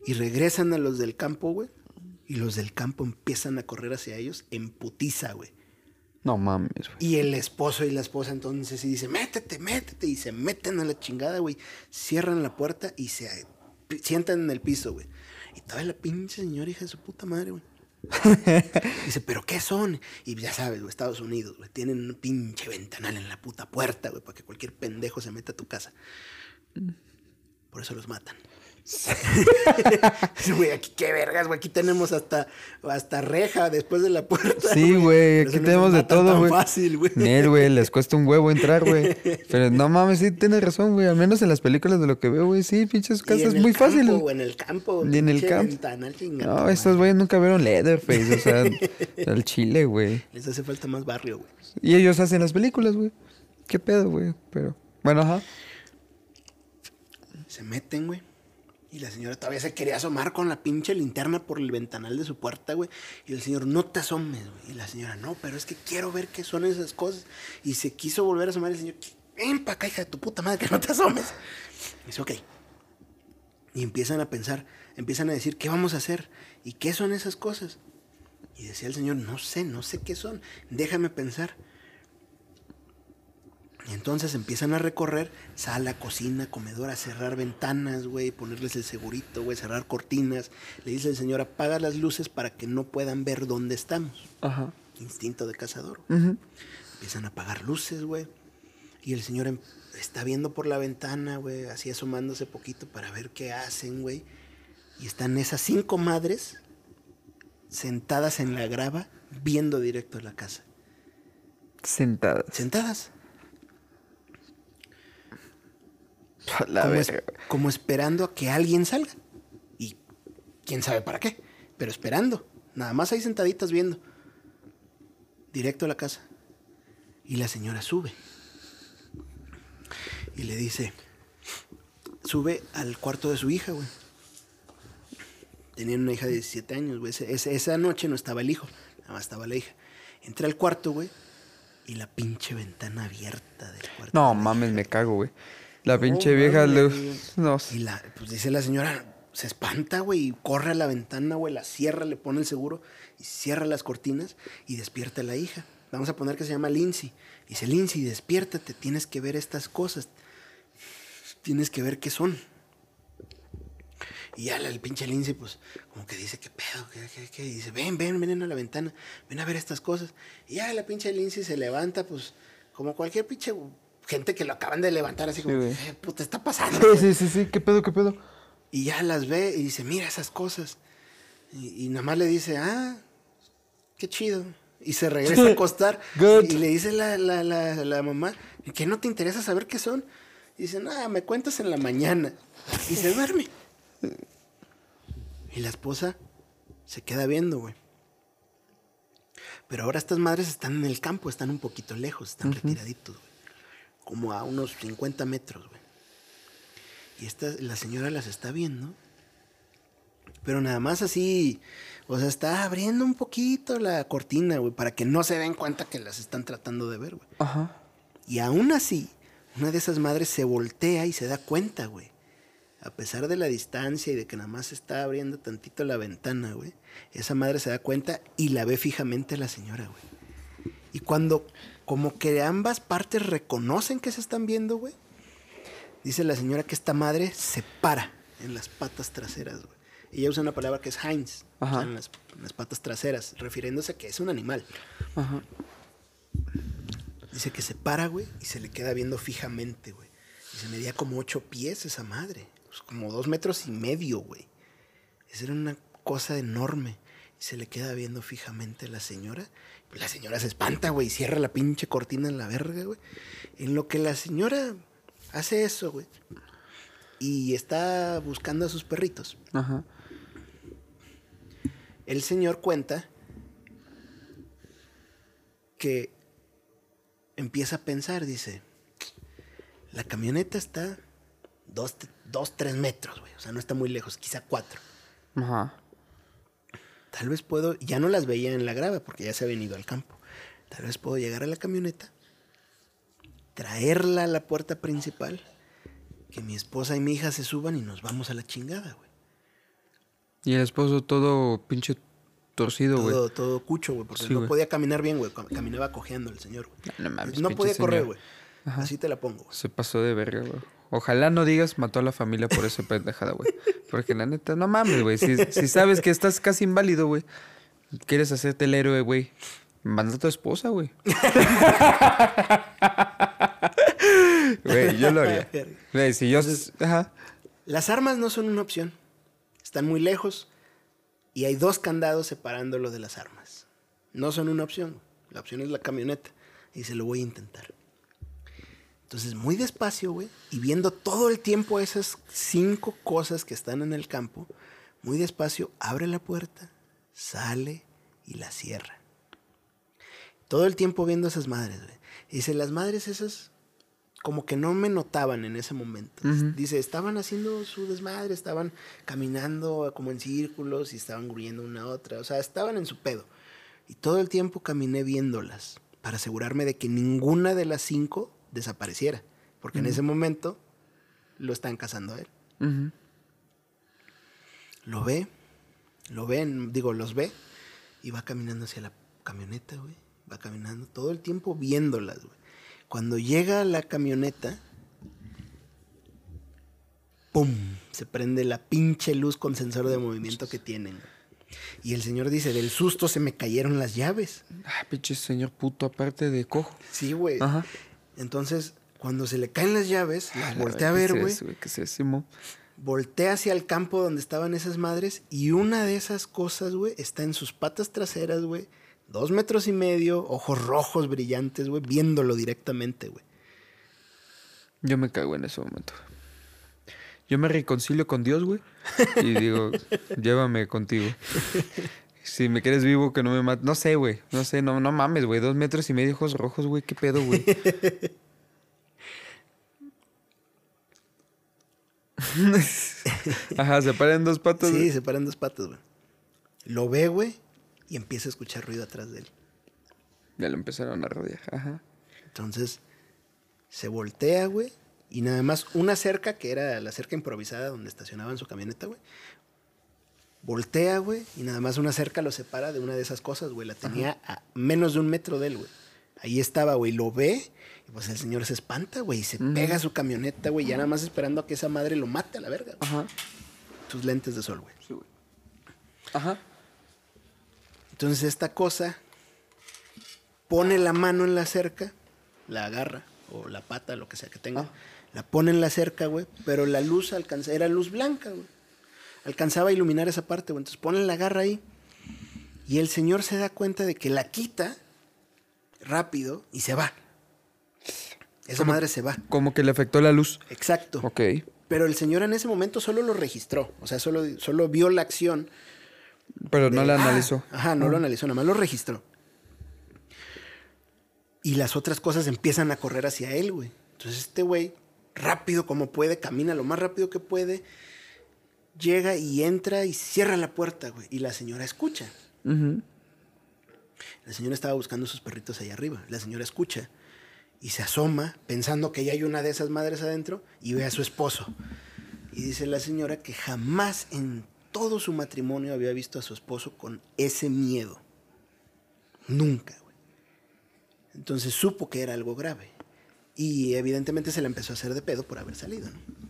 Y regresan a los del campo, güey. Y los del campo empiezan a correr hacia ellos en putiza, güey. No mames, güey. Y el esposo y la esposa entonces sí dice, métete, métete. Y se meten a la chingada, güey. Cierran la puerta y se sientan en el piso, güey. Y toda la pinche señora hija de su puta madre, güey. [LAUGHS] dice, ¿pero qué son? Y ya sabes, güey, Estados Unidos, güey. Tienen un pinche ventanal en la puta puerta, güey, para que cualquier pendejo se meta a tu casa. Por eso los matan. [LAUGHS] Güey, aquí qué vergas, güey. Aquí tenemos hasta, hasta reja después de la puerta. Sí, güey, aquí tenemos de todo, güey. fácil, güey. Nel, güey, les cuesta un huevo entrar, güey. [LAUGHS] Pero no mames, sí tienes razón, güey. Al menos en las películas de lo que veo, güey, sí, pinche su Y casa en es muy fácil. campo, güey. güey, en el campo. Y en el campo. No, estos güeyes nunca vieron Leatherface, o sea, [LAUGHS] al chile, güey. Les hace falta más barrio, güey. Y ellos hacen las películas, güey. ¿Qué pedo, güey? Pero, bueno, ajá. Se meten, güey. Y la señora todavía se quería asomar con la pinche linterna por el ventanal de su puerta, güey. Y el señor, no te asomes, güey. Y la señora, no, pero es que quiero ver qué son esas cosas. Y se quiso volver a asomar el señor, ven pa' acá, hija de tu puta madre, que no te asomes. Y dice, ok. Y empiezan a pensar, empiezan a decir, ¿qué vamos a hacer? ¿Y qué son esas cosas? Y decía el señor, no sé, no sé qué son. Déjame pensar. Y entonces empiezan a recorrer sala, cocina, comedor, a cerrar ventanas, güey, ponerles el segurito, güey, cerrar cortinas. Le dice el señor, apaga las luces para que no puedan ver dónde estamos. Ajá. Instinto de cazador. Empiezan a apagar luces, güey. Y el señor em- está viendo por la ventana, güey, así asomándose poquito para ver qué hacen, güey. Y están esas cinco madres sentadas en la grava viendo directo a la casa. Sentadas. Sentadas. A [LAUGHS] La como, es- como esperando a que alguien salga. Y quién sabe para qué, pero esperando. Nada más ahí sentaditas viendo. Directo a la casa. Y la señora sube. Y le dice, sube al cuarto de su hija, güey. Tenían una hija de 17 años, güey. Esa noche no estaba el hijo, nada más estaba la hija. Entra al cuarto, güey. Y la pinche ventana abierta del cuarto. No de mames, me cago, güey. La pinche vieja mames. No, Y la, pues dice la señora, se espanta, güey, y corre a la ventana, güey, la cierra, le pone el seguro y cierra las cortinas y despierta a la hija. Vamos a poner que se llama Lindsay. Dice, Lindsay, despiértate, tienes que ver estas cosas. Tienes que ver qué son. Y ya la- el pinche Lindsay, pues, como que dice, ¿qué pedo? ¿Qué, qué, qué? Y dice, ven, ven, ven a la ventana, ven a ver estas cosas. Y ya la pinche Lindsay se levanta, pues, como cualquier pinche gente que lo acaban de levantar, así como, güey. ¿qué puta está pasando? Sí, sí, sí, sí, ¿qué pedo, qué pedo? Y ya las ve y dice, mira esas cosas. Y, y nada más le dice, ah, qué chido. Y se regresa a acostar. Good. Y le dice la, la, la, la mamá, ¿que no te interesa saber qué son? Y dice, nada, me cuentas en la mañana. Y se duerme. Y la esposa se queda viendo, güey. Pero ahora estas madres están en el campo, están un poquito lejos, están retiraditos, güey. Como a unos 50 metros, güey. Y esta, la señora las está viendo. Pero nada más así, o sea, está abriendo un poquito la cortina, güey, para que no se den cuenta que las están tratando de ver, güey. Ajá. Y aún así, una de esas madres se voltea y se da cuenta, güey. A pesar de la distancia y de que nada más está abriendo tantito la ventana, güey. Esa madre se da cuenta y la ve fijamente a la señora, güey. Y cuando como que ambas partes reconocen que se están viendo, güey. Dice la señora que esta madre se para en las patas traseras, güey. Ella usa una palabra que es Heinz, o sea, en las, en las patas traseras, refiriéndose a que es un animal. Ajá. Dice que se para, güey, y se le queda viendo fijamente, güey. Y se medía como ocho pies esa madre. Pues como dos metros y medio, güey. Esa era una cosa enorme. Y se le queda viendo fijamente a la señora. La señora se espanta, güey, y cierra la pinche cortina en la verga, güey. En lo que la señora hace eso, güey. Y está buscando a sus perritos. Ajá. El señor cuenta que empieza a pensar, dice, la camioneta está dos, dos tres metros, güey. O sea, no está muy lejos, quizá cuatro. Ajá. Tal vez puedo, ya no las veía en la grava porque ya se habían ido al campo. Tal vez puedo llegar a la camioneta, traerla a la puerta principal, que mi esposa y mi hija se suban y nos vamos a la chingada, güey. Y el esposo todo pinche torcido, güey. Todo, todo cucho, güey, porque Sí, no podía caminar bien, güey. cam- Caminaba cojeando el señor, güey. No mames, no podía correr, güey. Así te la pongo, güey. Se pasó de verga, güey. Ojalá no digas mató a la familia por esa pendejada, güey. Porque la neta, no mames, güey. Si, si sabes que estás casi inválido, güey. Quieres hacerte el héroe, güey. Manda a tu esposa, güey. Güey, yo lo haría. Güey, si yo... Ajá. Las armas no son una opción. Están muy lejos y hay dos candados separándolo de las armas. No son una opción. La opción es la camioneta y se lo voy a intentar. Entonces, muy despacio, güey, y viendo todo el tiempo esas cinco cosas que están en el campo, muy despacio, abre la puerta, sale y la cierra. Todo el tiempo viendo esas madres, güey. Dice, las madres esas como que no me notaban en ese momento. Ujú. Dice, estaban haciendo su desmadre, estaban caminando como en círculos y estaban gruñendo una a otra. O sea, estaban en su pedo. Y todo el tiempo caminé viéndolas para asegurarme de que ninguna de las cinco desapareciera. Porque en ese momento lo están cazando a él. Lo ve, lo ven, digo, los ve y va caminando hacia la camioneta, güey. Va caminando todo el tiempo viéndolas, güey. Cuando llega a la camioneta, ¡pum! Se prende la pinche luz con sensor de movimiento que tienen. Y el señor dice, del susto se me cayeron las llaves. Ah, pinche señor puto, aparte de cojo. Sí, güey. Ajá. Entonces, cuando se le caen las llaves, las la voltea a verga, ver, ¿qué güey. es eso, ¿Qué es voltea hacia el campo donde estaban esas madres y una de esas cosas, güey, está en sus patas traseras, güey. Dos metros y medio, ojos rojos brillantes, güey, viéndolo directamente, güey. Yo me cago en ese momento. Yo me reconcilio con Dios, güey. Y digo, [LAUGHS] llévame contigo. Si me quieres vivo, que no me mates. No sé, güey. No sé, no, no mames, güey. Dos metros y medio ojos rojos, güey. ¿Qué pedo, güey? [LAUGHS] Ajá, se paran dos patas. Sí, se paran dos patas, güey. Lo ve, güey, y empieza a escuchar ruido atrás de él. Ya lo empezaron a rodear. Ajá. Entonces, se voltea, güey, Y nada más una cerca, que era la cerca improvisada donde estacionaban su camioneta, güey. Voltea, güey, y nada más una cerca lo separa de una de esas cosas, güey. La tenía a menos de un metro de él, güey. Ahí estaba, güey, lo ve, y pues el señor se espanta, güey, y se pega a su camioneta, güey, ya nada más esperando a que esa madre lo mate a la verga. güey. Ajá. Sus lentes de sol, güey. Sí, güey. Ajá. Entonces esta cosa pone la mano en la cerca, la agarra, o la pata, lo que sea que tenga, Ah. la pone en la cerca, güey, pero la luz alcanza, era luz blanca, güey. Alcanzaba a iluminar esa parte, güey. Entonces pone la garra ahí y el señor se da cuenta de que la quita rápido y se va. Esa madre se va. Como que le afectó la luz. Exacto. Ok. Pero el señor en ese momento solo lo registró, o sea, solo, solo vio la acción Pero no la ah, analizó. Ajá, no lo analizó, nada más lo registró. Y las otras cosas empiezan a correr hacia él, güey. Entonces este güey, rápido como puede, camina lo más rápido que puede, llega y entra y cierra la puerta, güey. Y la señora escucha. La señora estaba buscando sus perritos allá arriba. La señora escucha y se asoma pensando que ya hay una de esas madres adentro y ve a su esposo. Y dice la señora que jamás en todo su matrimonio había visto a su esposo con ese miedo. Nunca, güey. Entonces supo que era algo grave. Y evidentemente se le empezó a hacer de pedo por haber salido, ¿no?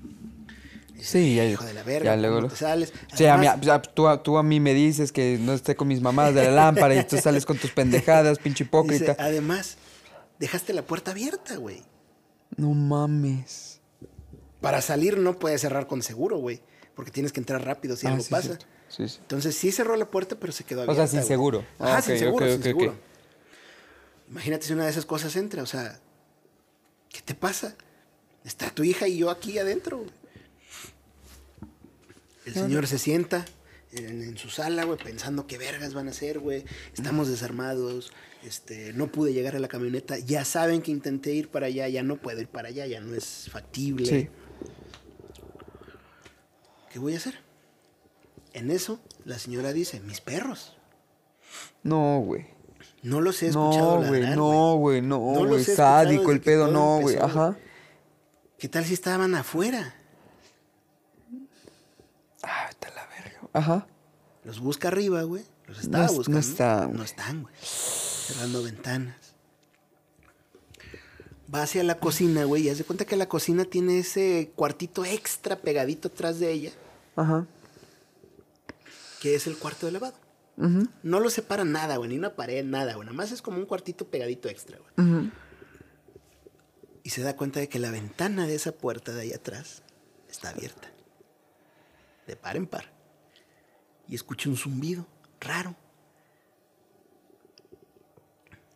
Sí, ya, Hijo de la verga, ya luego ¿cómo lo- te sales? Sí, a mí- Además- a- tú, a- tú a mí me dices que no esté con mis mamás de la lámpara y tú sales con tus pendejadas, pinche [LAUGHS] hipócrita. Dice, además, dejaste la puerta abierta, güey. No mames. Para salir no puedes cerrar con seguro, güey. Porque tienes que entrar rápido si Ah, algo sí, pasa. Sí, sí. Entonces sí cerró la puerta, pero se quedó O abierta. sea, sin güey. seguro. Ajá, Ah, sin seguro, sin seguro. Imagínate si una de esas cosas entra, o sea, ¿qué te pasa? Está tu hija y yo aquí adentro. güey. El señor se sienta en, en su sala, güey, pensando qué vergas van a hacer, güey. Estamos desarmados, este, no pude llegar a la camioneta. Ya saben que intenté ir para allá, ya no puedo ir para allá, ya no es factible. Sí. ¿Qué voy a hacer? En eso, la señora dice, mis perros. No, güey. No los he escuchado No, güey, no, güey, No no, güey. escuchado Sádico el pedo, no, güey. Ajá. ¿Qué tal si estaban afuera? Ah, vete a la verga. Ajá. Los busca arriba, güey. Los estaba no buscando. están, No están, güey. Cerrando ventanas. Va hacia la cocina, güey, y haz de cuenta que la cocina tiene ese cuartito extra pegadito atrás de ella, Ajá. que es el cuarto de lavado. Ujú, No lo separa nada, güey, ni una pared, nada, güey. Nada más es como un cuartito pegadito extra, güey. ujú. Y se da cuenta de que la ventana de esa puerta de ahí atrás está abierta. De par en par. Y escucha un zumbido raro.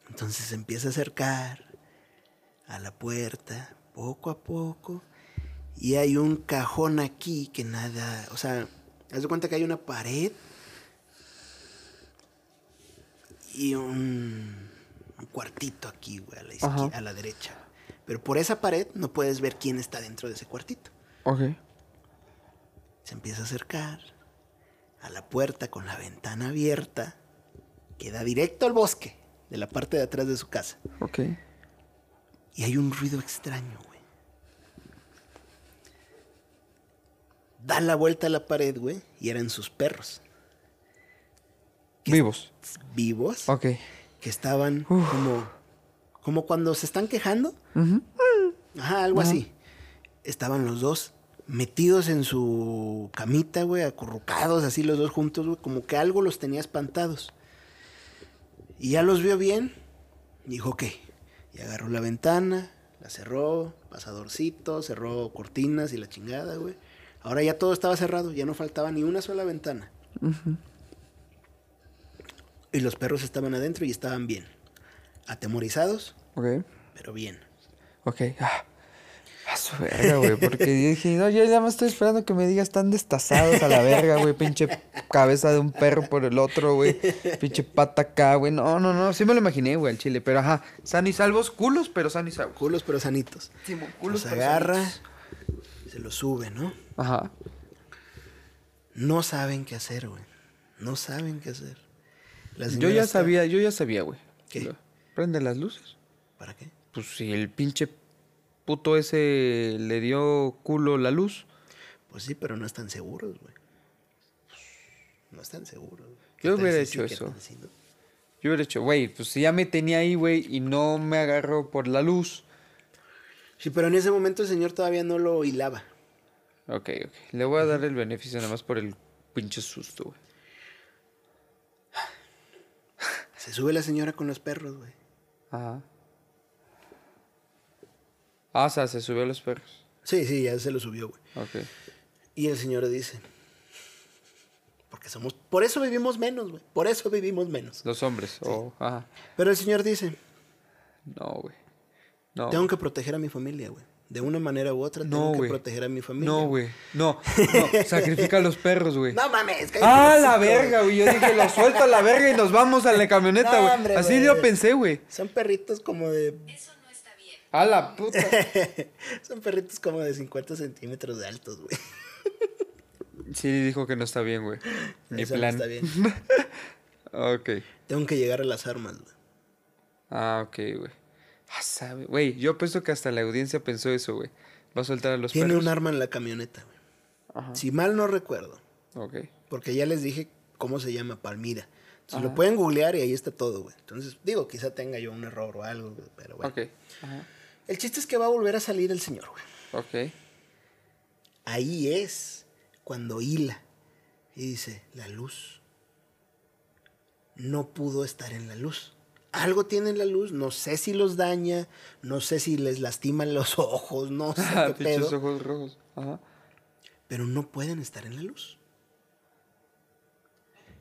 Entonces se empieza a acercar a la puerta, poco a poco. Y hay un cajón aquí que nada. O sea, haz de cuenta que hay una pared. Y un, un cuartito aquí, güey, a la, izquier- Ajá. a la derecha. Pero por esa pared no puedes ver quién está dentro de ese cuartito. Ok. Se empieza a acercar a la puerta con la ventana abierta que da directo al bosque de la parte de atrás de su casa. Ok. Y hay un ruido extraño, güey. Da la vuelta a la pared, güey, y eran sus perros Vivos. vivos Ok. que estaban Uf. como como cuando se están quejando. Ajá, algo así. Estaban los dos metidos en su camita, güey, acurrucados así los dos juntos, güey, como que algo los tenía espantados. Y ya los vio bien, dijo, ok. Y agarró la ventana, la cerró, pasadorcito, cerró cortinas y la chingada, güey. Ahora ya todo estaba cerrado, ya no faltaba ni una sola ventana. Y los perros estaban adentro y estaban bien. Atemorizados, Ok. pero bien. Ok. Ah. A su verga, güey. Porque dije, no, yo ya me estoy esperando que me digas están destazados a la verga, güey. Pinche cabeza de un perro por el otro, güey. Pinche pata acá, güey. No, no, no. Sí me lo imaginé, güey, al chile. Pero ajá. Sano y salvos, culos, pero sano y salvos. Culos pero sanitos. Sí, mo- Los culos, pero agarra, sanitos. se los sube, ¿no? Ajá. No saben qué hacer, güey. No saben qué hacer. Yo ya está- sabía, yo ya sabía, güey. ¿Qué? Prende las luces. ¿Para qué? Pues si el pinche puto ese le dio culo la luz. Pues sí, pero no están seguros, güey. No están seguros. Yo ¿Qué tal hubiera hecho eso. Yo hubiera dicho, güey, pues si ya me tenía ahí, güey, y no me agarró por la luz. Sí, pero en ese momento el señor todavía no lo hilaba. Ok, ok. Le voy a dar el beneficio nada más por el pinche susto, güey. Se sube la señora con los perros, güey. Ajá. Ah, o sea, se subió a los perros. Sí, sí, ya se lo subió, güey. Ok. Y el señor dice, porque somos, por eso vivimos menos, güey. Por eso vivimos menos. Los hombres. o ajá. Pero el señor dice, No, güey. No. tengo que proteger a mi familia, güey. De una manera u otra No, tengo que proteger a mi familia. No, güey. No, [LAUGHS] no. Sacrifica a los perros, güey. No mames, ¡Ah, la verga, güey! Yo dije, lo suelto a la verga y nos vamos a la camioneta, No, güey. hombre, Así yo pensé, güey. Son perritos como de... Eso no. ¡A la puta! [LAUGHS] Son perritos como de 50 centímetros de altos, güey. Sí, dijo que no está bien, güey. Ni Eso no plan. está bien. [LAUGHS] Ok. Tengo que llegar a las armas, güey. Ah, ok, güey. Ah, sabe. Güey, yo pienso que hasta la audiencia pensó eso, güey. Va a soltar a los Tiene perros. un arma en la camioneta, güey. Ajá. Si mal no recuerdo, Ok. porque ya les dije cómo se llama Palmira. Se lo pueden googlear y ahí está todo, güey. Entonces, digo, quizá tenga yo un error o algo, güey, pero bueno. Ok. Ajá. El chiste es que va a volver a salir el señor, güey. Ok. Ahí es cuando hila y dice, la luz. No pudo estar en la luz. Algo tiene en la luz, no sé si los daña, no sé si les lastiman los [LAUGHS] ojos, no sé qué Pinches pedo, ojos rojos. Ajá. pero no pueden estar en la luz.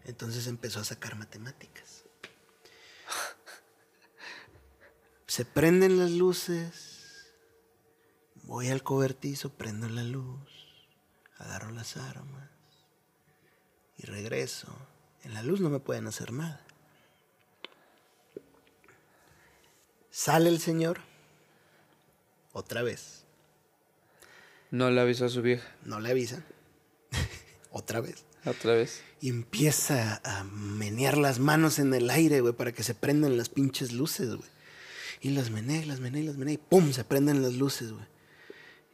Entonces empezó a sacar matemáticas. Se prenden las luces, voy al cobertizo, prendo la luz, agarro las armas y regreso. En la luz no me pueden hacer nada. Sale el señor, otra vez, No le avisó a su vieja. no le avisan, [LAUGHS] otra vez. Otra vez. Y empieza a menear las manos en el aire, güey, para que se prendan las pinches luces, güey. Y las menea, y las menea, y las menea, y ¡pum! Se prenden las luces, güey.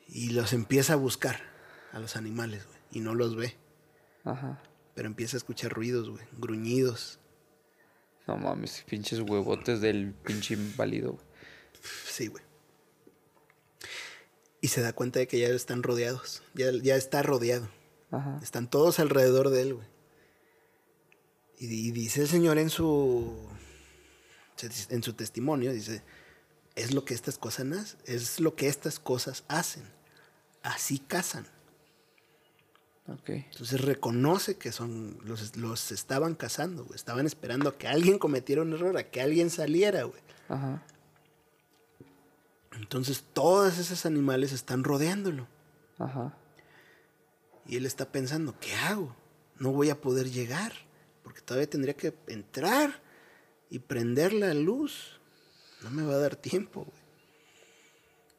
Y los empieza a buscar a los animales, güey. Y no los ve. Ajá. Pero empieza a escuchar ruidos, güey. Gruñidos. No mames, pinches huevotes del pinche inválido, güey. Sí, güey. Y se da cuenta de que ya están rodeados. Ya, ya está rodeado. Ajá. Están todos alrededor de él, güey. Y, y dice el Señor en su en su testimonio, dice, es lo que estas cosas es lo que estas cosas hacen. Así cazan. Entonces reconoce que son los, los estaban cazando, güey. Estaban esperando a que alguien cometiera un error, a que alguien saliera, güey. Ajá. Entonces todos esos animales están rodeándolo. Ajá. Y él está pensando, ¿qué hago? No voy a poder llegar, porque todavía tendría que entrar y prender la luz. No me va a dar tiempo, güey.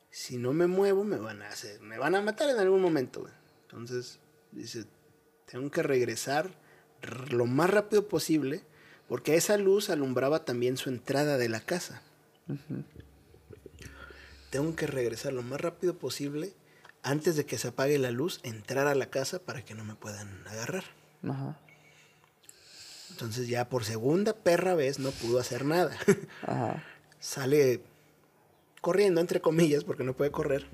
Si no me muevo, me van a hacer, me van a matar en algún momento, güey. Entonces, dice, tengo que regresar lo más rápido posible, porque esa luz alumbraba también su entrada de la casa. Tengo que regresar lo más rápido posible antes de que se apague la luz, entrar a la casa para que no me puedan agarrar. Ajá. Entonces ya por segunda perra vez no pudo hacer nada. Ajá. [LAUGHS] Sale corriendo, entre comillas, porque no puede correr.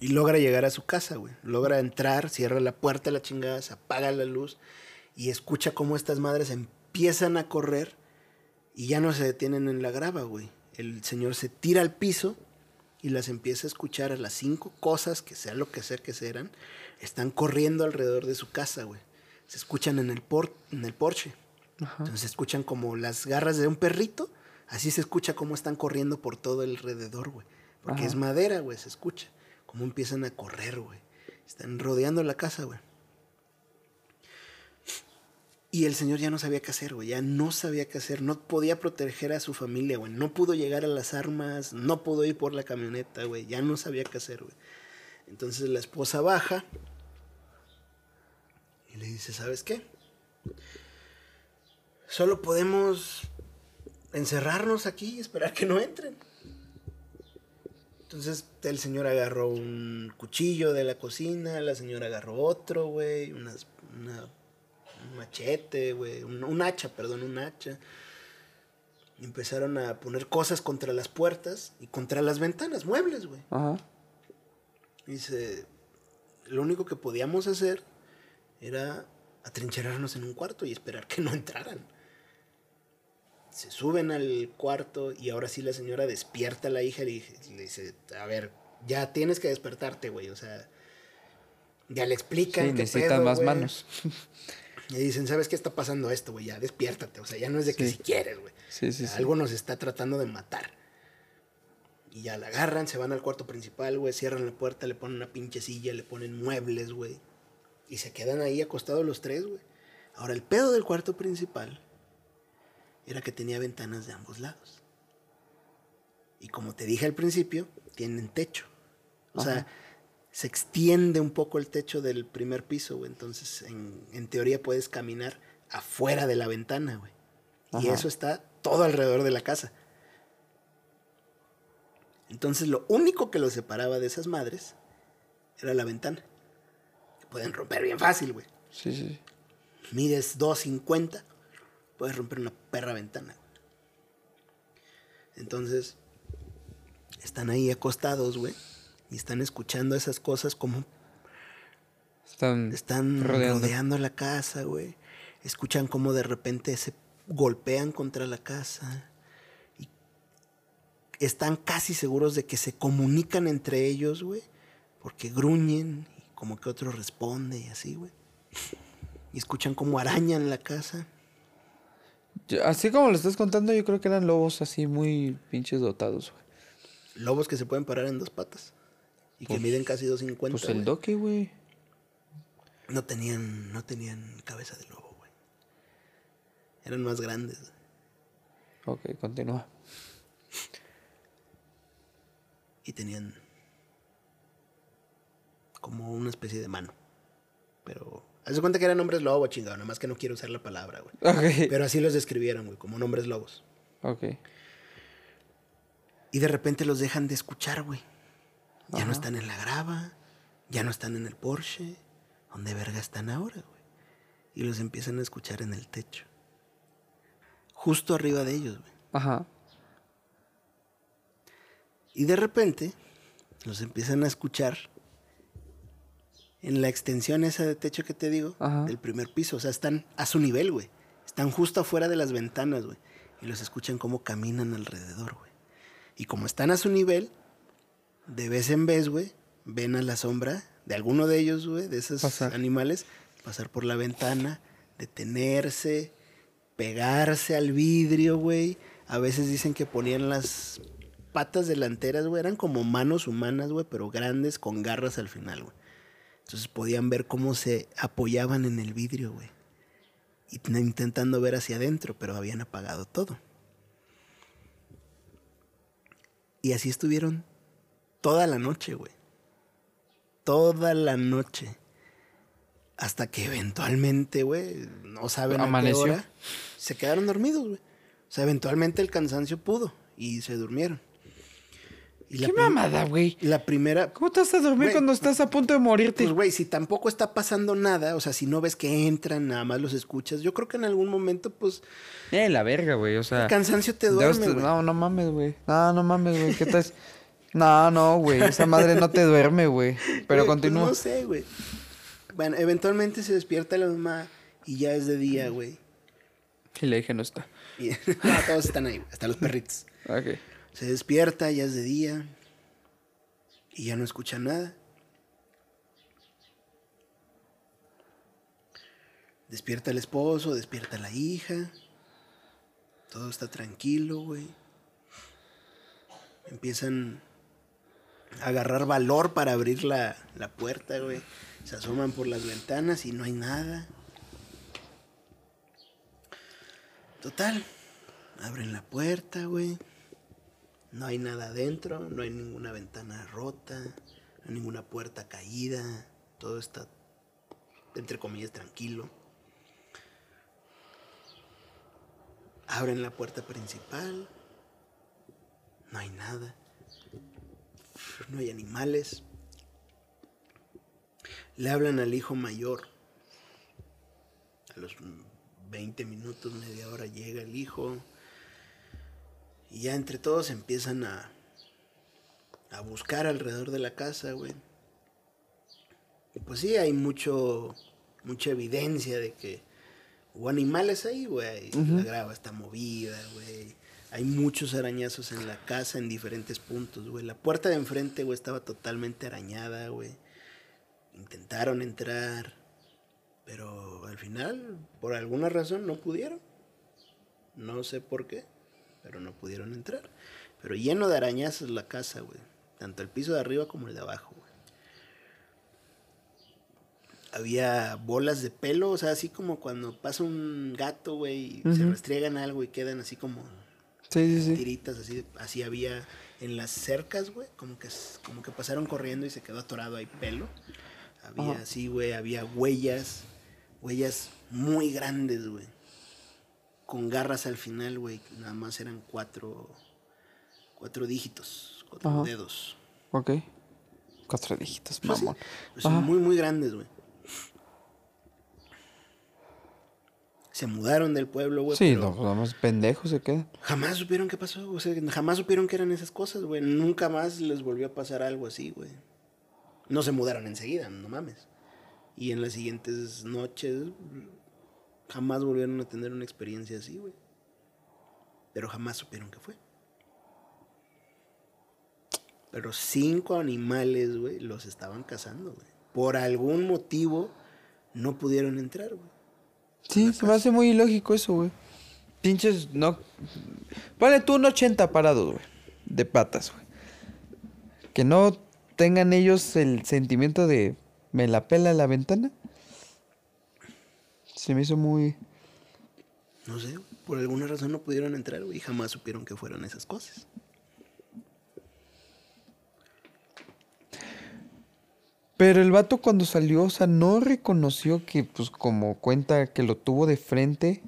Y logra llegar a su casa, güey. Logra entrar, cierra la puerta, la chingada, se apaga la luz y escucha cómo estas madres empiezan a correr y ya no se detienen en la grava, güey. El señor se tira al piso y las empieza a escuchar a las cinco cosas, que sea lo que sea que sean, están corriendo alrededor de su casa, güey. Se escuchan en el, por en el porche. Entonces se escuchan como las garras de un perrito. Así se escucha cómo están corriendo por todo alrededor, güey. Porque Ajá. es madera, güey, se escucha. Cómo empiezan a correr, güey. Están rodeando la casa, güey. Y el señor ya no sabía qué hacer, güey. Ya no sabía qué hacer. No podía proteger a su familia, güey. No pudo llegar a las armas. No pudo ir por la camioneta, güey. Ya no sabía qué hacer, güey. Entonces la esposa baja y le dice, ¿sabes qué? Solo podemos encerrarnos aquí y esperar que no entren. Entonces el señor agarró un cuchillo de la cocina, la señora agarró otro, güey, una, un machete, güey, un, un hacha, perdón, un hacha. Y empezaron a poner cosas contra las puertas y contra las ventanas, muebles, güey. Ajá. Dice, lo único que podíamos hacer era atrincherarnos en un cuarto y esperar que no entraran. Se suben al cuarto y ahora sí la señora despierta a la hija y le dice, a ver, ya tienes que despertarte, güey. O sea, ya le explican. Sí, necesitan más güey. manos. [LAUGHS] Y dicen, ¿sabes qué está pasando esto, güey? Ya despiértate. O sea, ya no es de que Sí. si quieres, güey. Sí, sí, sí. Algo nos está tratando de matar. Y ya la agarran, se van al cuarto principal, güey, cierran la puerta, le ponen una pinche silla, le ponen muebles, güey. Y se quedan ahí acostados los tres, güey. Ahora, el pedo del cuarto principal era que tenía ventanas de ambos lados. Y como te dije al principio, tienen techo. O sea, se extiende un poco el techo del primer piso, güey. Entonces, en, en teoría puedes caminar afuera de la ventana, güey. Y Ajá. eso está todo alrededor de la casa. Entonces, lo único que los separaba de esas madres era la ventana. Que pueden romper bien fácil, güey. Sí, sí, sí. Mides 2.50, puedes romper una perra ventana. Entonces, están ahí acostados, güey. Y están escuchando esas cosas como Están, están rodeando. rodeando. la casa, güey. Escuchan como de repente se golpean contra la casa. Y están casi seguros de que se comunican entre ellos, güey. Porque gruñen y como que otro responde y así, güey. Y escuchan como arañan la casa. Así como lo estás contando, yo creo que eran lobos así muy pinches dotados, güey. Lobos que se pueden parar en dos patas. Y que Pues- miden casi 2.50. Pues el doque, güey. No tenían, no tenían cabeza de lobo, güey. Eran más grandes. Ok, continúa. y tenían como una especie de mano. Pero, haz de cuenta que eran hombres lobo, chingado, nada más que no quiero usar la palabra, güey. Pero así los describieron, güey, como nombres lobos. Ok. Y de repente los dejan de escuchar, güey. Ya no están en la grava, ya no están en el Porsche. ¿Dónde verga están ahora, güey? Y los empiezan a escuchar en el techo. Justo arriba de ellos, güey. Ajá. Y de repente los empiezan a escuchar en la extensión esa de techo que te digo, Ajá. del primer piso. O sea, están a su nivel, güey. Están justo afuera de las ventanas, güey. Y los escuchan cómo caminan alrededor, güey. Y como están a su nivel, de vez en vez, güey, ven a la sombra de alguno de ellos, güey, de esos Pasar. animales, pasar por la ventana, detenerse, pegarse al vidrio, güey. A veces dicen que ponían las patas delanteras, güey, eran como manos humanas, güey, pero grandes con garras al final, güey. Entonces podían ver cómo se apoyaban en el vidrio, güey. Y intentando ver hacia adentro, pero habían apagado todo. Y así estuvieron toda la noche, güey. Toda la noche. Hasta que eventualmente, güey, no saben a qué hora, se quedaron dormidos, güey. O sea, eventualmente el cansancio pudo y se durmieron. Y ¿Qué mamada, güey? La primera, ¿Cómo te vas a dormir cuando estás a punto de morirte? pues, güey, si tampoco está pasando nada, o sea, si no ves que entran, nada más los escuchas, yo creo que en algún momento, pues, eh, la verga, güey. O sea. el cansancio te duerme, te- güey. No, no mames, güey. No, no mames, güey. ¿Qué tal? [LAUGHS] No, no, güey. Esa madre no te duerme, güey. Pero pues, continúa. no sé, güey. Bueno, eventualmente se despierta la mamá y ya es de día, güey. Y le dije, no está. Y [LAUGHS] no, todos están ahí, hasta los perritos. Ok. Se despierta, ya es de día. Y ya no escucha nada. Despierta el esposo, despierta la hija. Todo está tranquilo, güey. Empiezan a agarrar valor para abrir la, la puerta, güey. Se asoman por las ventanas y no hay nada. Total. Abren la puerta, güey. No hay nada adentro, no hay ninguna ventana rota, no hay ninguna puerta caída. Todo está, entre comillas, tranquilo. Abren la puerta principal. No hay nada. no hay animales. Le hablan al hijo mayor. A los 20 minutos, media hora llega el hijo. Y ya entre todos empiezan a, a buscar alrededor de la casa, güey. Y pues sí, hay mucho, mucha evidencia de que hubo animales ahí, güey. La grava está movida, güey. Hay muchos arañazos en la casa en diferentes puntos, güey. La puerta de enfrente, güey, estaba totalmente arañada, güey. Intentaron entrar, pero al final, por alguna razón, no pudieron. No sé por qué, pero no pudieron entrar. Pero lleno de arañazos la casa, güey. Tanto el piso de arriba como el de abajo, güey. Había bolas de pelo, o sea, así como cuando pasa un gato, güey, y se restriegan algo y quedan así como Sí, sí, sí. tiritas, así, así había en las cercas, güey, como que, como que pasaron corriendo y se quedó atorado ahí pelo. Había Ajá. así, güey, había huellas, huellas muy grandes, güey. Con garras al final, güey, nada más eran cuatro, cuatro dígitos, cuatro Ajá. dedos. Ok. Cuatro dígitos, Pues mamón. Ajá. muy, muy grandes, güey. Se mudaron del pueblo, güey. Sí, pero- no, pues más pendejos se quedan. Jamás supieron qué pasó, o sea, jamás supieron que eran esas cosas, güey. Nunca más les volvió a pasar algo así, güey. No se mudaron enseguida, no mames. Y en las siguientes noches jamás volvieron a tener una experiencia así, güey. Pero jamás supieron qué fue. Pero cinco animales, güey, los estaban cazando, güey. Por algún motivo no pudieron entrar, güey. Sí, se me hace muy ilógico eso, güey. Pinches, no. Ponle tú un 80 parados, güey. De patas, güey. Que no tengan ellos el sentimiento de me la pela la ventana. Se me hizo muy. No sé, por alguna razón no pudieron entrar, güey, y jamás supieron que fueron esas cosas. Pero el vato cuando salió, o sea, no reconoció que, pues, como cuenta que lo tuvo de frente.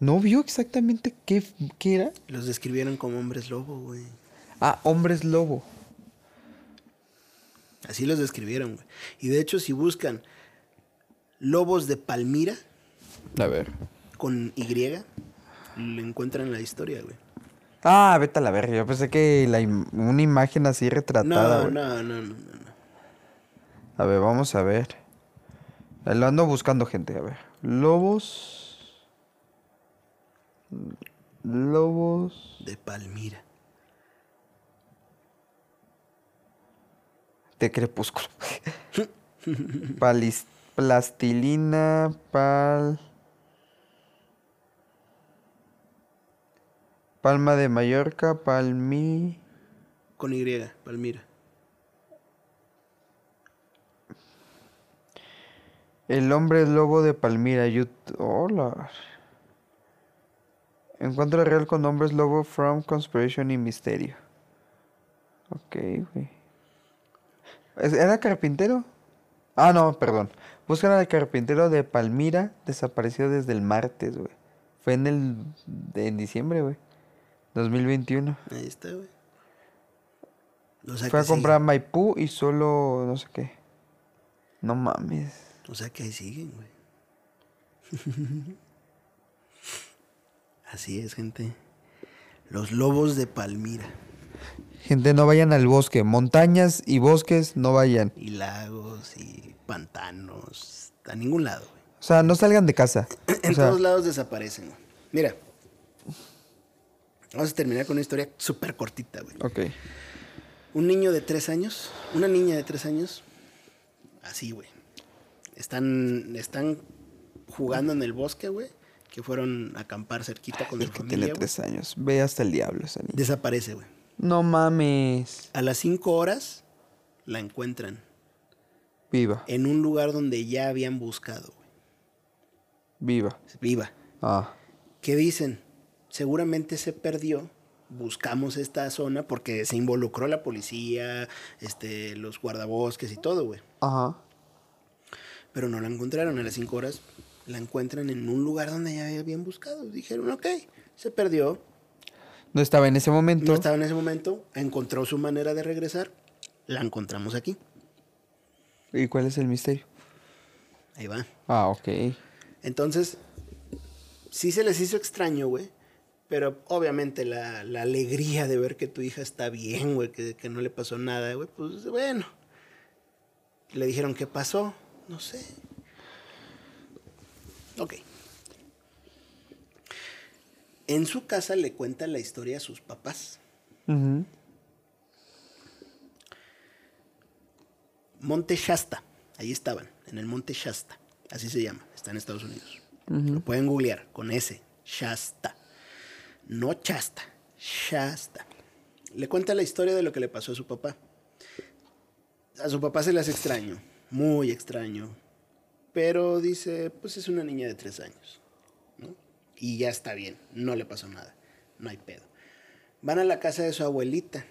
No vio exactamente qué, qué era. Los describieron como hombres lobo, güey. Ah, hombres lobo. Así los describieron, güey. Y de hecho, si buscan lobos de Palmira A ver. con Y, le encuentran la historia, güey. Ah, vete a la verga. Yo pensé que la im- una imagen así retratada. No, no, no, no, no. A ver, vamos a ver. Lo ando buscando gente, a ver. Lobos. Lobos De Palmira. de crepúsculo. [LAUGHS] Palis- plastilina, pal. Palma de Mallorca, palmi. Con Y, Palmira. El hombre lobo de Palmira. Yut- Hola. Encuentro real con hombres lobo from Conspiration y Misterio. Ok, güey. ¿Es- ¿Era carpintero? Ah, no, perdón. Buscan al carpintero de Palmira, desaparecido desde el martes, güey. Fue en el... en diciembre, güey. 2021. Ahí está, güey. O sea Fue a comprar Maipú y solo... no sé qué. No mames. O sea que ahí siguen, güey. [LAUGHS] Así es, gente. Los lobos de Palmira. Gente, no vayan al bosque. Montañas y bosques, no vayan. Y lagos y pantanos. A ningún lado, güey. O sea, no salgan de casa. En O sea, todos lados desaparecen, güey. Mira. Vamos a terminar con una historia súper cortita, güey. ok. Un niño de tres años, una niña de tres años, así, güey. Están, están jugando en el bosque, güey. Que fueron a acampar cerquita con El su que familia. tiene güey. tres años. Ve hasta el diablo esa niña. Desaparece, güey. No mames. A las cinco horas la encuentran Viva. en un lugar donde ya habían buscado, güey. Viva. Viva. Ah. ¿Qué dicen? Seguramente se perdió. Buscamos esta zona porque se involucró la policía, este, los guardabosques y todo, güey. Ajá. Pero no la encontraron a las 5 horas. La encuentran en un lugar donde ya habían buscado. Dijeron, ok, se perdió. No estaba en ese momento. No estaba en ese momento. Encontró su manera de regresar. la encontramos aquí. ¿Y cuál es el misterio? Ahí va. Ah, ok. Entonces, sí se les hizo extraño, güey. Pero obviamente la, la alegría de ver que tu hija está bien, güey, que, que no le pasó nada, güey, pues bueno. Le dijeron, ¿qué pasó? No sé. Ok. En su casa le cuenta la historia a sus papás. Ujú. Monte Shasta. Ahí estaban, en el Monte Shasta. Así se llama. Está en Estados Unidos. Lo pueden googlear con S. Shasta. No Chasta. Shasta. Le cuenta la historia de lo que le pasó a su papá. A su papá se le hace extraño. Muy extraño. Pero dice, pues es una niña de tres años. ¿no? Y ya está bien. No le pasó nada. No hay pedo. Van a la casa de su abuelita.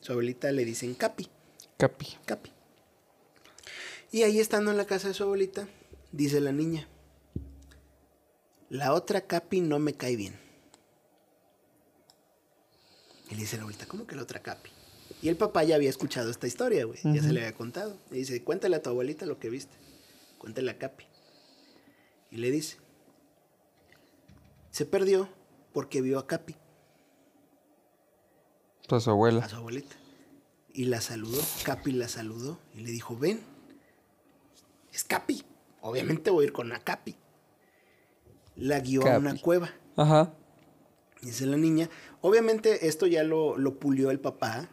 Su abuelita le dicen Capi. Capi. Capi. Y ahí estando en la casa de su abuelita, dice la niña, la otra Capi no me cae bien. Y le dice la abuelita, ¿cómo que la otra Capi? Y el papá ya había escuchado esta historia, güey, ya se le había contado. Le dice, cuéntale a tu abuelita lo que viste. Cuéntale a Capi. Y le dice, se perdió porque vio a Capi, Pues su abuela. a su abuelita. Y la saludó, Capi la saludó y le dijo, ven, es Capi. Obviamente voy a ir con la Capi. La guió a una cueva. Ajá. Dice la niña. Obviamente esto ya lo, lo pulió el papá.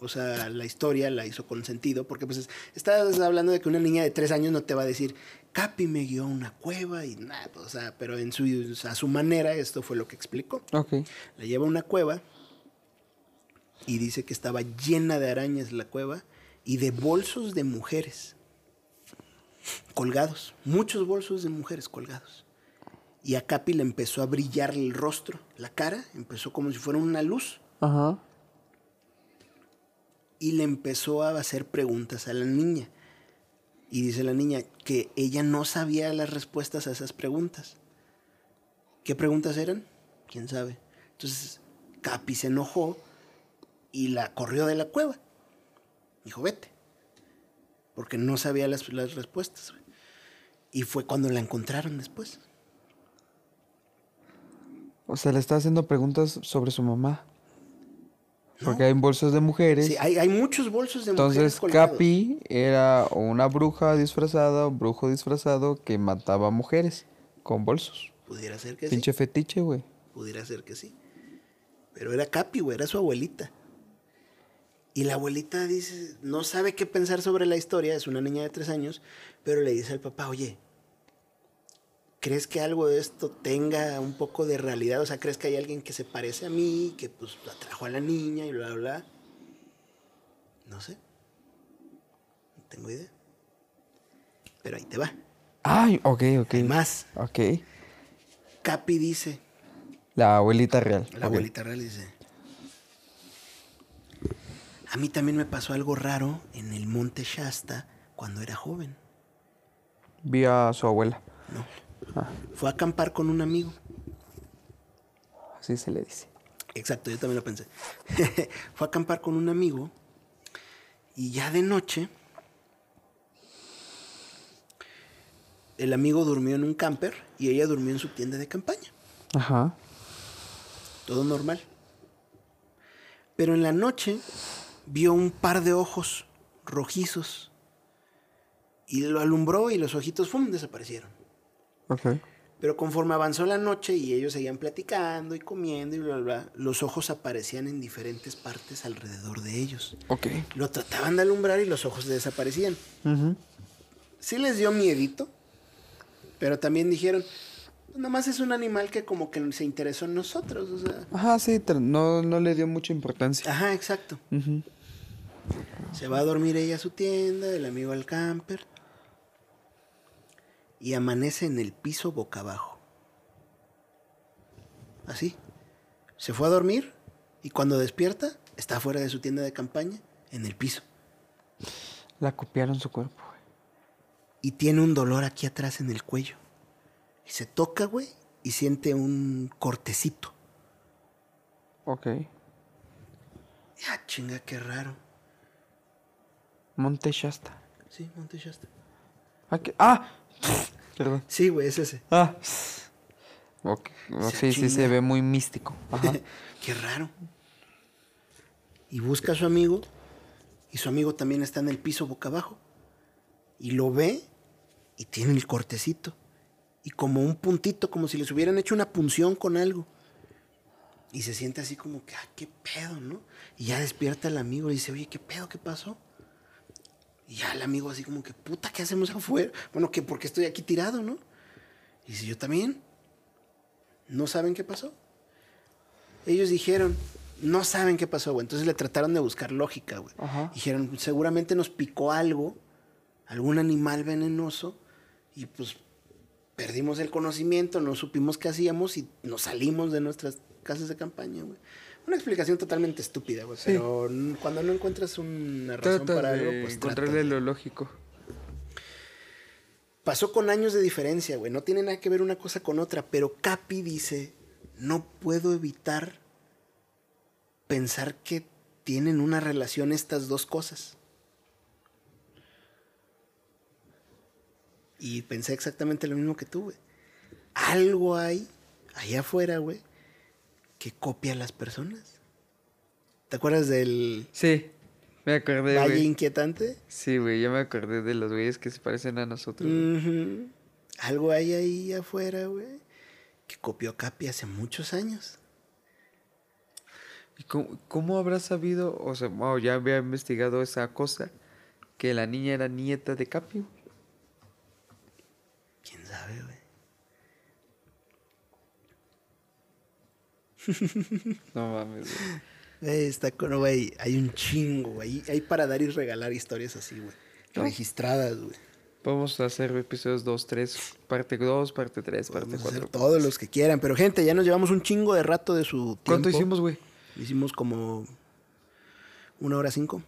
O sea, la historia la hizo con sentido. Porque pues es- estás hablando de que una niña de tres años no te va a decir, Capi me guió a una cueva y nada. O sea, pero en su, a su manera esto fue lo que explicó. Ok. La lleva a una cueva y dice que estaba llena de arañas la cueva y de bolsos de mujeres colgados, muchos bolsos de mujeres colgados. Y a Capi le empezó a brillar el rostro, la cara, empezó como si fuera una luz Ajá. y le empezó a hacer preguntas a la niña. Y dice la niña que ella no sabía las respuestas a esas preguntas. ¿Qué preguntas eran? ¿Quién sabe? Entonces Capi se enojó y la corrió de la cueva. Dijo, vete. Porque no sabía las, las respuestas. Y fue cuando la encontraron después. O sea, le está haciendo preguntas sobre su mamá. No. Porque hay bolsos de mujeres. Sí, hay, hay muchos bolsos de mujeres Entonces. Capi era una bruja disfrazada o brujo disfrazado que mataba mujeres con bolsos. Pudiera ser que sí. Pinche fetiche, güey. Pudiera ser que sí. Pero era Capi, güey, era su abuelita. Y la abuelita dice, no sabe qué pensar sobre la historia, es una niña de tres años, pero le dice al papá, oye, ¿crees que algo de esto tenga un poco de realidad? O sea, ¿crees que hay alguien que se parece a mí, que pues atrajo a la niña y bla, bla, bla? No sé. No tengo idea. Pero ahí te va. Ay, ok, ok. Hay más. Ok. Capi dice, La abuelita real. La abuelita real dice. A mí también me pasó algo raro en el monte Shasta cuando era joven. Vi a su abuela. No. Fue a acampar con un amigo. así se le dice. Exacto, yo también lo pensé. [LAUGHS] Fue a acampar con un amigo y ya de noche el amigo durmió en un camper y ella durmió en su tienda de campaña. Ajá. Todo normal. Pero en la noche vio un par de ojos rojizos y lo alumbró y los ojitos ¡fum! desaparecieron. Pero conforme avanzó la noche y ellos seguían platicando y comiendo y bla, bla, bla, los ojos aparecían en diferentes partes alrededor de ellos. Ok. Lo trataban de alumbrar y los ojos desaparecían. Ujú. Sí les dio miedito, pero también dijeron, "Pues nada más es un animal que como que se interesó en nosotros, o sea... Ajá, sí, no, no le dio mucha importancia. Ajá, exacto. Se va a dormir ella a su tienda, el amigo al camper. Y amanece en el piso boca abajo. Así. Se fue a dormir y cuando despierta está fuera de su tienda de campaña, en el piso. La copiaron su cuerpo, güey. Y tiene un dolor aquí atrás en el cuello. Y se toca, güey, y siente un cortecito. Ok. Ya, chinga, qué raro. Monte Shasta. Sí, Monte Shasta. Ah, ¿qué? ¡Ah! Perdón. Sí, güey, es ese. Ah. Ok, Se Sí, sí, se ve muy místico. Ajá. [LAUGHS] Qué raro. Y busca a su amigo. Y su amigo también está en el piso boca abajo. Y lo ve y tiene el cortecito. Y como un puntito, como si les hubieran hecho una punción con algo. Y se siente así como que, ah, qué pedo, ¿no? Y ya despierta el amigo y dice, oye, ¿qué pedo? ¿Qué pasó? Y ya el amigo así como que, puta, ¿qué hacemos afuera? Bueno, que porque estoy aquí tirado, ¿no? Y dice, yo también. ¿No saben qué pasó? Ellos dijeron, no saben qué pasó, güey. Entonces le trataron de buscar lógica, güey. Dijeron, seguramente nos picó algo, algún animal venenoso, y pues perdimos el conocimiento, no supimos qué hacíamos y nos salimos de nuestras casas de campaña, güey. Una explicación totalmente estúpida, güey. Sí. Pero cuando no encuentras una razón Trata para algo, pues trata. encontrarle lo lógico. Pasó con años de diferencia, güey. No tiene nada que ver una cosa con otra. Pero Capi dice, no puedo evitar pensar que tienen una relación estas dos cosas. Y pensé exactamente lo mismo que tú, güey. Algo hay allá afuera, güey, que copia a las personas. ¿Te acuerdas del Sí, me acordé, Valle. Inquietante? Sí, güey, ya me acordé de los güeyes que se parecen a nosotros. Algo hay ahí afuera, güey, que copió a Capi hace muchos años. ¿Y cómo, cómo habrá sabido, o sea, wow, ya había investigado esa cosa, que la niña era nieta de Capi? ¿Quién sabe, güey? No mames, güey. Güey, está con, güey, hay un chingo, güey. Hay para dar y regalar historias así, güey. ¿No? Registradas, güey. Vamos a hacer episodios 2, 3, parte 2, parte 3, parte Podemos hacer 4. todos los que quieran. Pero, gente, ya nos llevamos un chingo de rato de su tiempo. ¿Cuánto hicimos, güey? Hicimos como una hora cinco,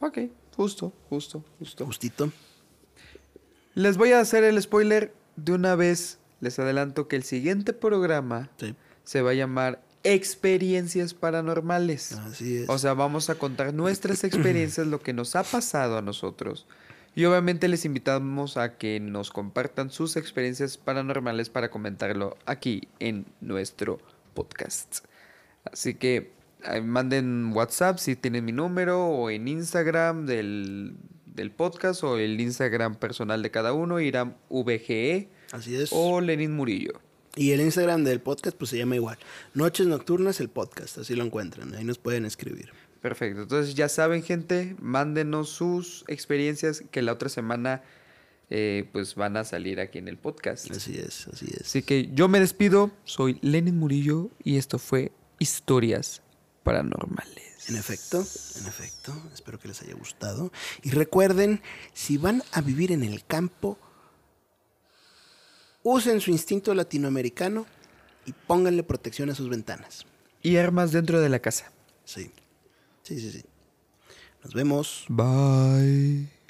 Ok, justo, justo, justo. justito. Les voy a hacer el spoiler de una vez. Les adelanto que el siguiente programa Sí, se va a llamar Experiencias Paranormales. así es. O sea, vamos a contar nuestras [CLEARS THROAT] experiencias, lo que nos ha pasado a nosotros. Y obviamente les invitamos a que nos compartan sus experiencias paranormales para comentarlo aquí en nuestro podcast. Así que manden WhatsApp si tienen mi número o en Instagram del, del podcast o el Instagram personal de cada uno, Irán VGE así es. o Lenin Murillo. Y el Instagram del podcast, pues se llama igual. Noches Nocturnas, el podcast. Así lo encuentran. Ahí nos pueden escribir. Perfecto. Entonces ya saben, gente, mándenos sus experiencias que la otra semana eh, pues van a salir aquí en el podcast. Así es, así es. Así que yo me despido. Soy Lenin Murillo y esto fue Historias Paranormales. En efecto, en efecto. Espero que les haya gustado. Y recuerden, si van a vivir en el campo, usen su instinto latinoamericano y pónganle protección a sus ventanas. Y armas dentro de la casa. Sí. Sí, sí, sí. Nos vemos. Bye.